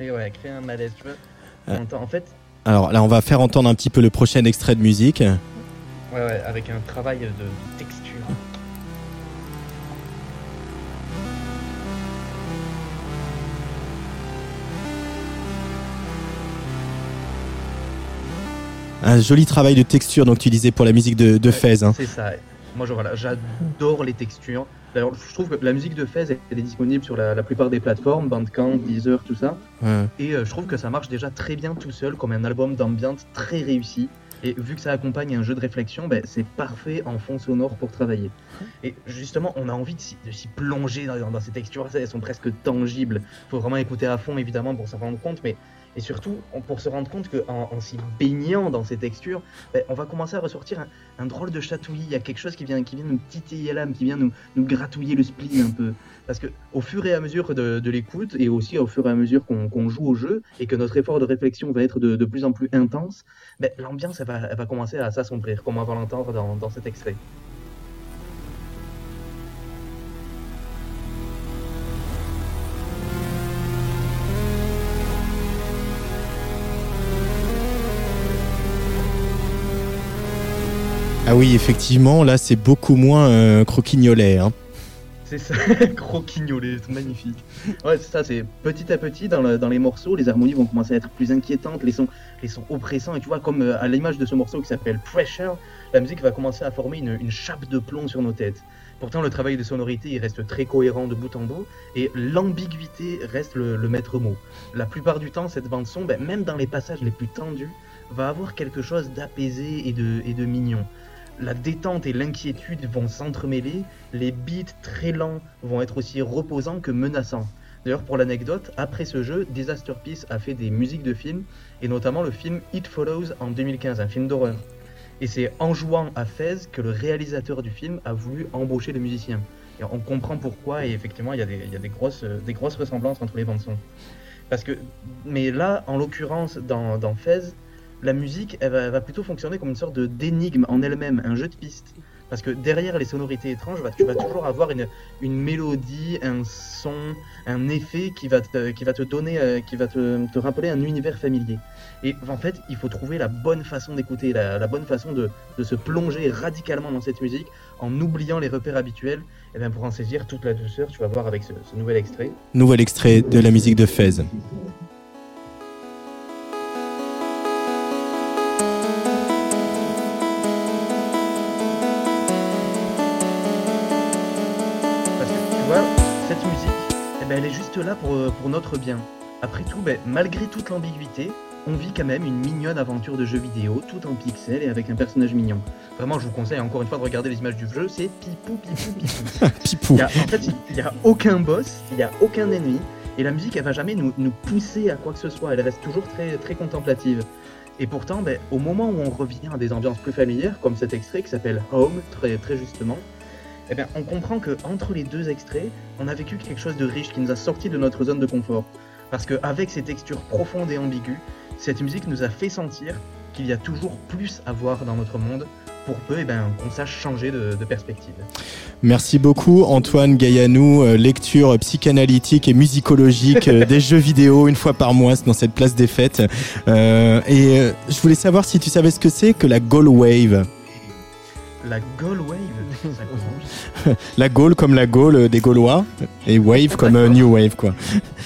Ouais, créer un malaise, tu vois. En fait, Alors là, on va faire entendre un petit peu le prochain extrait de musique. ouais, ouais, avec un travail de, de texture. Un joli travail de texture, donc tu disais pour la musique de, de Ouais, Fez. hein. C'est ça. Moi, voilà, j'adore les textures. D'ailleurs, je trouve que la musique de Fez, elle est disponible sur la, la plupart des plateformes, Bandcamp, Deezer, tout ça. Ouais. Et euh, je trouve que ça marche déjà très bien tout seul, comme un album d'ambiance très réussi. Et vu que ça accompagne un jeu de réflexion, ben, c'est parfait en fond sonore pour travailler. Et justement, on a envie de s'y, de s'y plonger dans, dans ces textures, elles sont presque tangibles. faut vraiment écouter à fond, évidemment, pour s'en rendre compte, mais et surtout pour se rendre compte qu'en en, s'y baignant dans ces textures, ben, on va commencer à ressortir un, drôle de chatouillis. Il y a quelque chose qui vient, qui vient nous titiller l'âme, qui vient nous, gratouiller le spleen un peu. Parce que au fur et à mesure de, l'écoute, et aussi au fur et à mesure qu'on joue au jeu, et que notre effort de réflexion va être de, plus en plus intense, ben, l'ambiance va, commencer à s'assombrir, comme on va l'entendre dans cet extrait. Ah oui, effectivement, là, c'est beaucoup moins euh, croquignolet. Hein. C'est ça, croquignolet, c'est magnifique. Ouais, c'est ça, c'est petit à petit dans, dans les morceaux, les harmonies vont commencer à être plus inquiétantes, les sons, les sons oppressants, et tu vois, comme euh, à l'image de ce morceau qui s'appelle Pressure, la musique va commencer à former une, une chape de plomb sur nos têtes. Pourtant, le travail de sonorité, il reste très cohérent de bout en bout, et l'ambiguïté reste le, le maître mot. La plupart du temps, cette bande-son, ben, même dans les passages les plus tendus, va avoir quelque chose d'apaisé et de, et de mignon. La détente et l'inquiétude vont s'entremêler, les beats très lents vont être aussi reposants que menaçants. D'ailleurs, pour l'anecdote, après ce jeu, Disaster Peace a fait des musiques de films, et notamment le film It Follows en 2015, un film d'horreur. Et c'est en jouant à Fez que le réalisateur du film a voulu embaucher le musicien. On comprend pourquoi, et effectivement, il y a des grosses ressemblances entre les bandes-sons. Parce que, mais là, en l'occurrence, dans, dans Fez, la musique, elle va, plutôt fonctionner comme une sorte d'énigme en elle-même, un jeu de pistes. Parce que derrière les sonorités étranges, bah, tu vas toujours avoir une, une mélodie, un son, un effet qui va te, qui va te donner, euh, qui va te, te rappeler un univers familier. Et en fait, il faut trouver la bonne façon d'écouter, la, la bonne façon de, de se plonger radicalement dans cette musique en oubliant les repères habituels. Et bien pour en saisir toute la douceur, tu vas voir avec ce, ce nouvel extrait. Nouvel extrait de la musique de Fez. Là pour, euh, pour notre bien. Après tout, ben, malgré toute l'ambiguïté, on vit quand même une mignonne aventure de jeu vidéo, tout en pixels et avec un personnage mignon. Vraiment, je vous conseille encore une fois de regarder les images du jeu, c'est pipou, pipou, pipou. Pipou. Il y a- en fait, il n'y a aucun boss, il n'y a aucun ennemi, et la musique, elle va jamais nous, nous pousser à quoi que ce soit, elle reste toujours très, très contemplative. Et pourtant, ben, au moment où on revient à des ambiances plus familières, comme cet extrait qui s'appelle Home, très, très justement, eh bien, on comprend que entre les deux extraits, on a vécu quelque chose de riche qui nous a sorti de notre zone de confort. Parce qu'avec ces textures profondes et ambiguës, cette musique nous a fait sentir qu'il y a toujours plus à voir dans notre monde, pour peu eh ben, qu'on sache changer de, perspective. Merci beaucoup Antoine Gaillanou, euh, lecture psychanalytique et musicologique euh, des jeux vidéo une fois par mois dans cette place des fêtes. Euh, et je voulais savoir si tu savais ce que c'est que la Goal Wave. La Goal Wave, ça. La Gaule comme la Gaule euh, des Gaulois et Wave comme euh, New Wave quoi.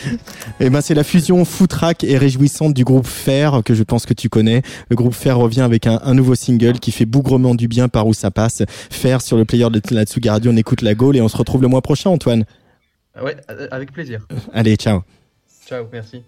Et ben c'est la fusion foutraque et réjouissante du groupe Fer que je pense que tu connais. Le groupe Fer revient avec un, un nouveau single qui fait bougrement du bien par où ça passe. Fer sur le player de la Tsugi Radio, on écoute la Gaule et on se retrouve le mois prochain Antoine. Ah Ouais, avec plaisir. Allez, ciao. Ciao, merci.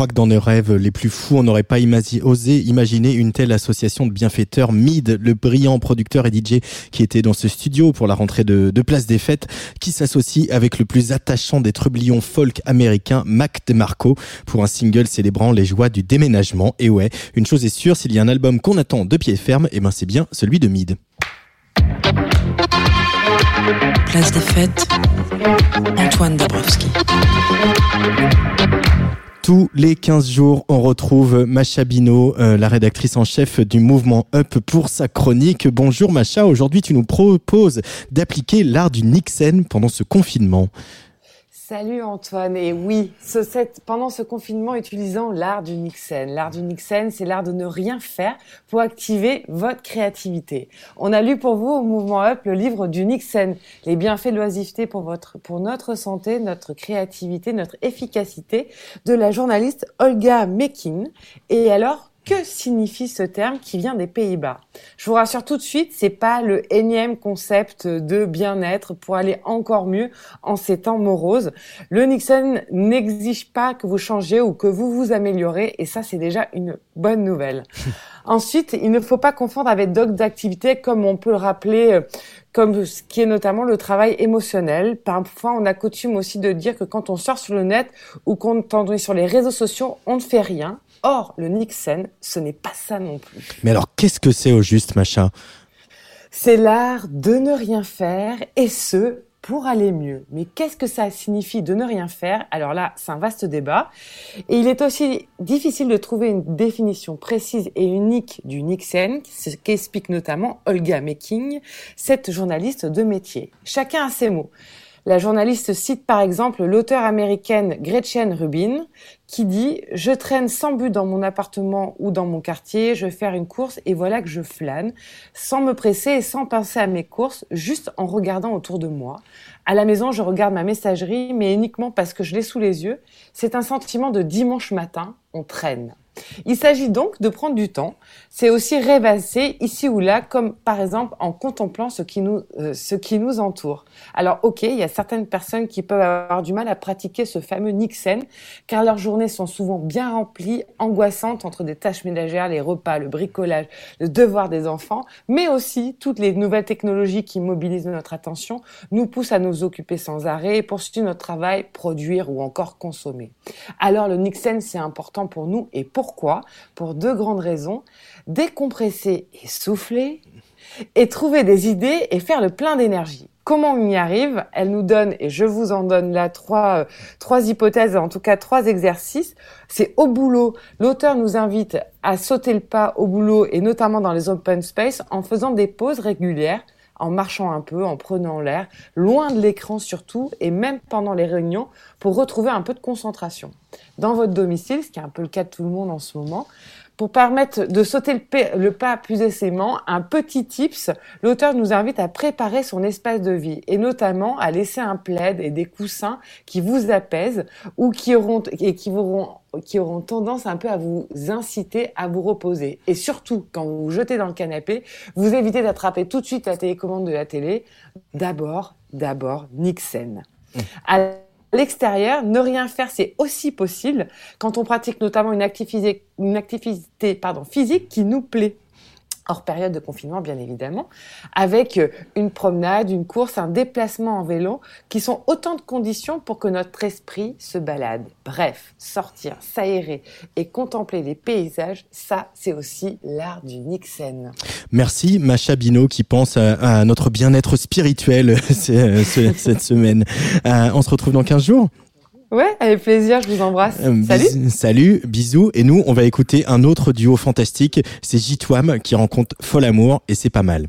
Crois que dans nos rêves les plus fous, on n'aurait pas osé imaginer une telle association de bienfaiteurs. Mid, le brillant producteur et DJ qui était dans ce studio pour la rentrée de, Place des Fêtes, qui s'associe avec le plus attachant des trublions folk américains, Mac DeMarco, pour un single célébrant les joies du déménagement. Et ouais, une chose est sûre, s'il y a un album qu'on attend de pied ferme, et ben c'est bien celui de Mid. Place des fêtes, Antoine Dabrowski. Tous les 15 jours, on retrouve Macha Bino, euh, la rédactrice en chef du mouvement Up pour sa chronique. Bonjour Macha, aujourd'hui tu nous proposes d'appliquer l'art du Nixon pendant ce confinement. Salut Antoine, et oui, pendant ce confinement, utilisant l'art du Nixon. L'art du Nixon, c'est l'art de ne rien faire pour activer votre créativité. On a lu pour vous au Mouvement Up le livre du Nixon, les bienfaits de l'oisiveté pour votre, pour notre santé, notre créativité, notre efficacité, de la journaliste Olga Mekin. Et alors, que signifie ce terme qui vient des Pays-Bas? Je vous rassure tout de suite, c'est pas le énième concept de bien-être pour aller encore mieux en ces temps moroses. Le Nixon n'exige pas que vous changiez ou que vous vous améliorez et ça c'est déjà une bonne nouvelle. Ensuite, il ne faut pas confondre avec d'autres activités comme on peut le rappeler euh, comme ce qui est notamment le travail émotionnel. Parfois, on a coutume aussi de dire que quand on sort sur le net ou quand on est sur les réseaux sociaux, on ne fait rien. Or, le Nixon, ce n'est pas ça non plus. Mais alors qu'est-ce que c'est au juste Macha C'est l'art de ne rien faire et ce, pour aller mieux. Mais qu'est-ce que ça signifie de ne rien faire? Alors là, c'est un vaste débat. Et il est aussi difficile de trouver une définition précise et unique du Nixon, ce qu'explique notamment Olga Meking, cette journaliste de métier. Chacun a ses mots. La journaliste cite par exemple l'auteure américaine Gretchen Rubin qui dit « Je traîne sans but dans mon appartement ou dans mon quartier, je vais faire une course et voilà que je flâne, sans me presser et sans penser à mes courses, juste en regardant autour de moi. À la maison, je regarde ma messagerie, mais uniquement parce que je l'ai sous les yeux. C'est un sentiment de dimanche matin, on traîne. » Il s'agit donc de prendre du temps. C'est aussi rêvasser ici ou là, comme par exemple en contemplant ce qui nous, euh, ce qui nous entoure. Alors ok, il y a certaines personnes qui peuvent avoir du mal à pratiquer ce fameux Nixon, car leurs journées sont souvent bien remplies, angoissantes entre des tâches ménagères, les repas, le bricolage, le devoir des enfants, mais aussi toutes les nouvelles technologies qui mobilisent notre attention nous poussent à nous occuper sans arrêt, poursuivre notre travail, produire ou encore consommer. Alors le Nixon, c'est important pour nous et pourquoi Pour deux grandes raisons. Décompresser et souffler et trouver des idées et faire le plein d'énergie. Comment on y arrive? Elle nous donne, et je vous en donne là trois, euh, trois hypothèses, en tout cas trois exercices. C'est au boulot. L'auteur nous invite à sauter le pas au boulot et notamment dans les open space en faisant des pauses régulières en marchant un peu, en prenant l'air, loin de l'écran surtout, et même pendant les réunions, pour retrouver un peu de concentration. Dans votre domicile, ce qui est un peu le cas de tout le monde en ce moment, pour permettre de sauter le, pa- le pas plus aisément, un petit tips, l'auteur nous invite à préparer son espace de vie et notamment à laisser un plaid et des coussins qui vous apaisent ou qui auront, et qui auront, qui auront tendance un peu à vous inciter à vous reposer. Et surtout, quand vous vous jetez dans le canapé, vous évitez d'attraper tout de suite la télécommande de la télé. D'abord, d'abord, Nixon. À l'extérieur, ne rien faire, c'est aussi possible quand on pratique notamment une activité, une activité pardon, physique qui nous plaît. Hors période de confinement, bien évidemment, avec euh, une promenade, une course, un déplacement en vélo, qui sont autant de conditions pour que notre esprit se balade. Bref, sortir, s'aérer et contempler les paysages, ça, c'est aussi l'art du Nixon. Merci Macha Bino qui pense à, notre bien-être spirituel ce- cette semaine. Euh, on se retrouve dans 15 jours Ouais, avec plaisir, je vous embrasse. Euh, Salut bis- Salut, bisous. Et nous, on va écouter un autre duo fantastique. C'est Jitwam qui rencontre Fol Amour et c'est pas mal.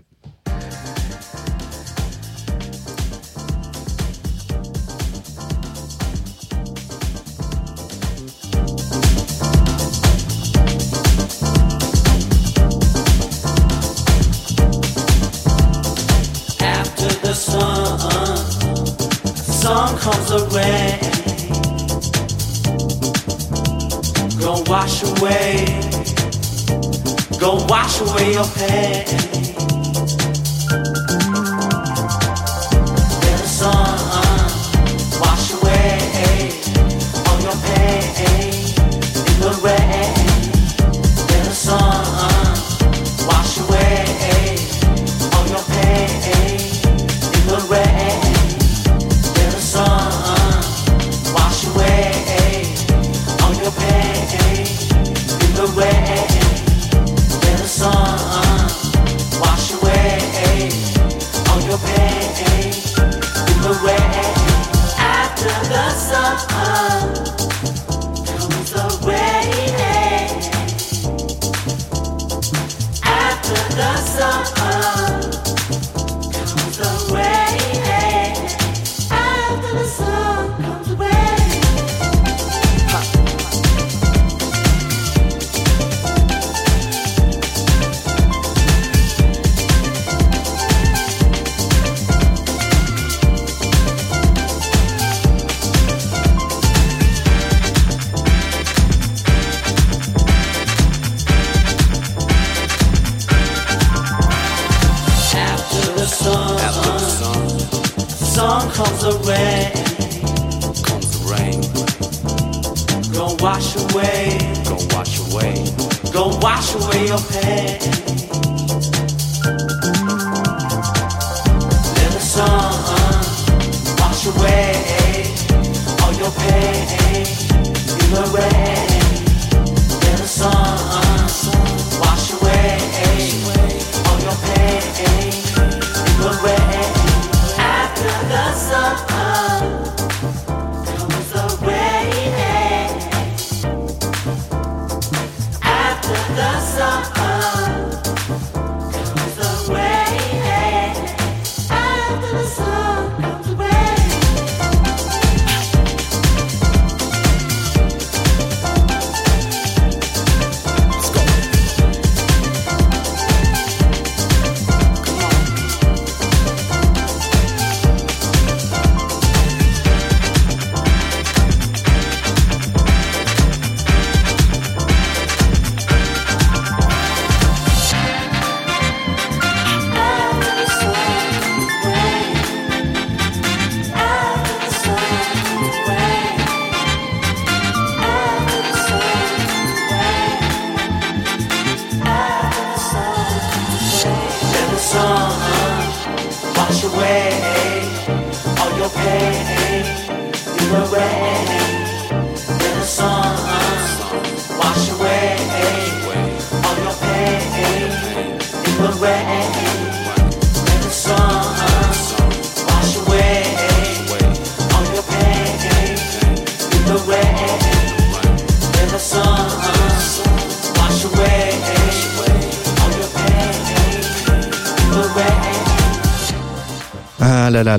comes the rain. Comes the rain. Gonna wash away. Gonna wash away. Gonna wash away your pain. Let the sun wash away all your pain in the rain. Let the sun.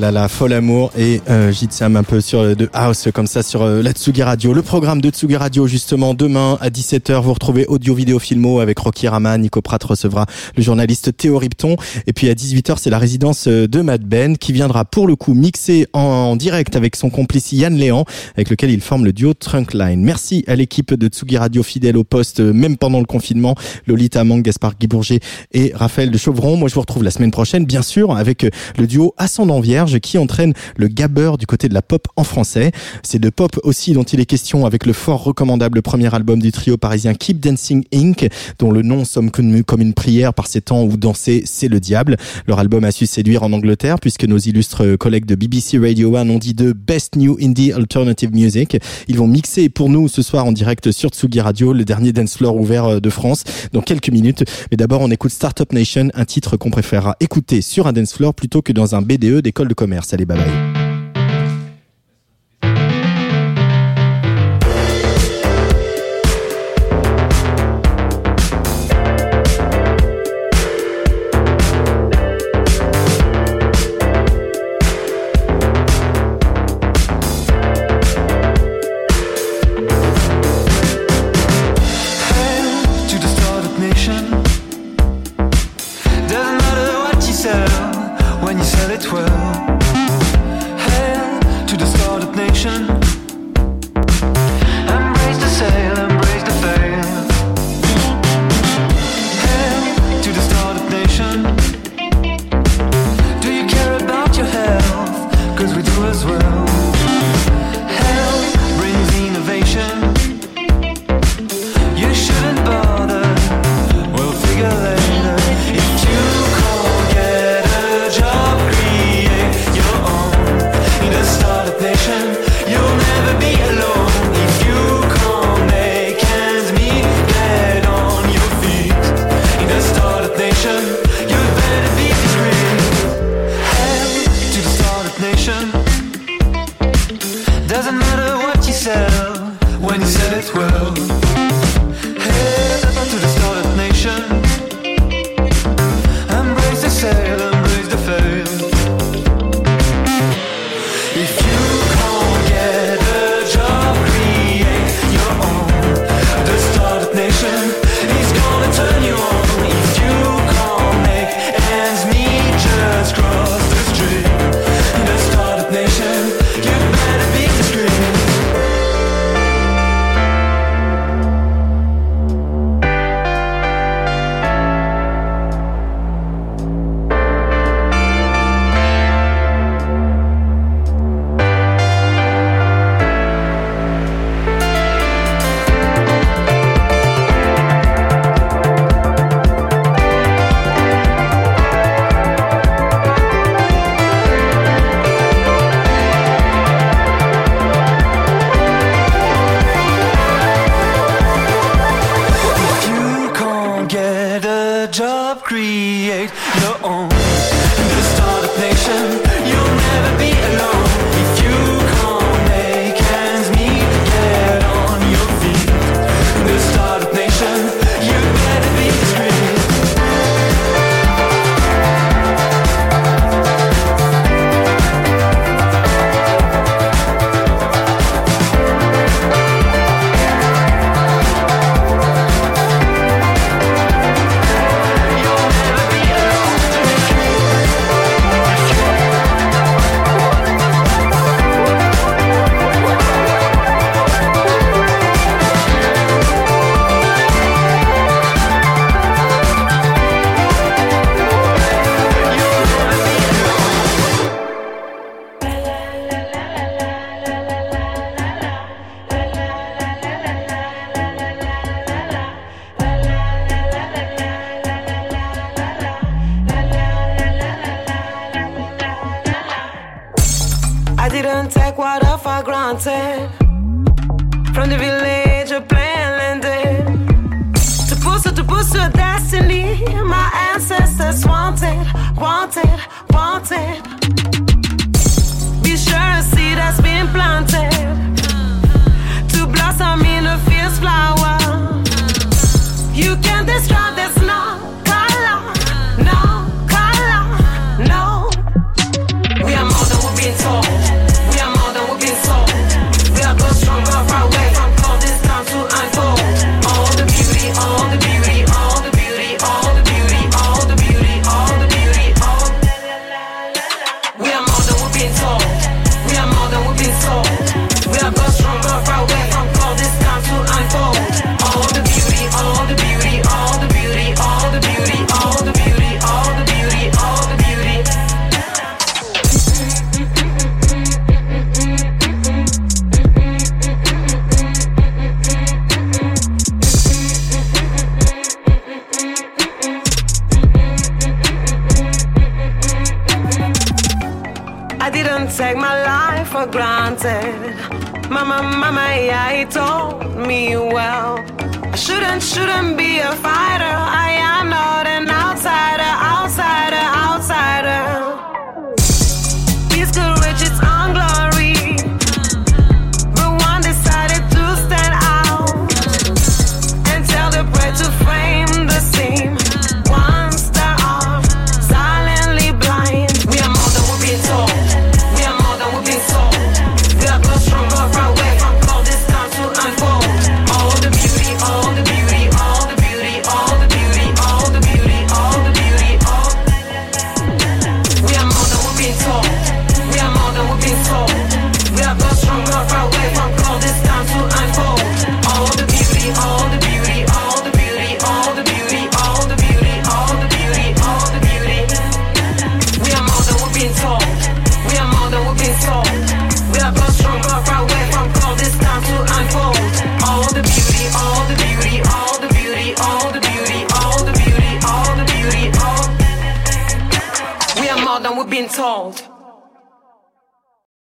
Là là là là, fol amour et euh, Jitsam un peu sur euh, de house comme ça sur euh, la Tsugi Radio. Le programme de Tsugi Radio justement demain à 17h vous retrouvez audio vidéo filmo avec Rocky Rama, Nico Pratt recevra le journaliste Théo Ripton et puis à 18h c'est la résidence euh, de Mad Ben qui viendra pour le coup mixer en, direct avec son complice Yann Léan avec lequel il forme le duo Trunkline. Merci à l'équipe de Tsugi Radio fidèle au poste euh, même pendant le confinement, Lolita Mang, Gaspard Guibourger et Raphaël de Chauvron. Moi je vous retrouve la semaine prochaine bien sûr avec le duo Ascendant Vierge qui entraîne le gabber du côté de la pop en français. C'est de pop aussi dont il est question avec le fort recommandable premier album du trio parisien Keep Dancing Inc. dont le nom somme connu comme une prière par ces temps où danser c'est le diable. Leur album a su séduire en Angleterre puisque nos illustres collègues de BBC Radio 1 ont dit de Best New Indie Alternative Music. Ils vont mixer pour nous ce soir en direct sur Tsugi Radio, le dernier dance floor ouvert euh, de France, dans quelques minutes. Mais d'abord, on écoute Startup Nation, un titre qu'on préférera écouter sur un dance floor plutôt que dans un BDE d'école de commerce. Allez, bye bye.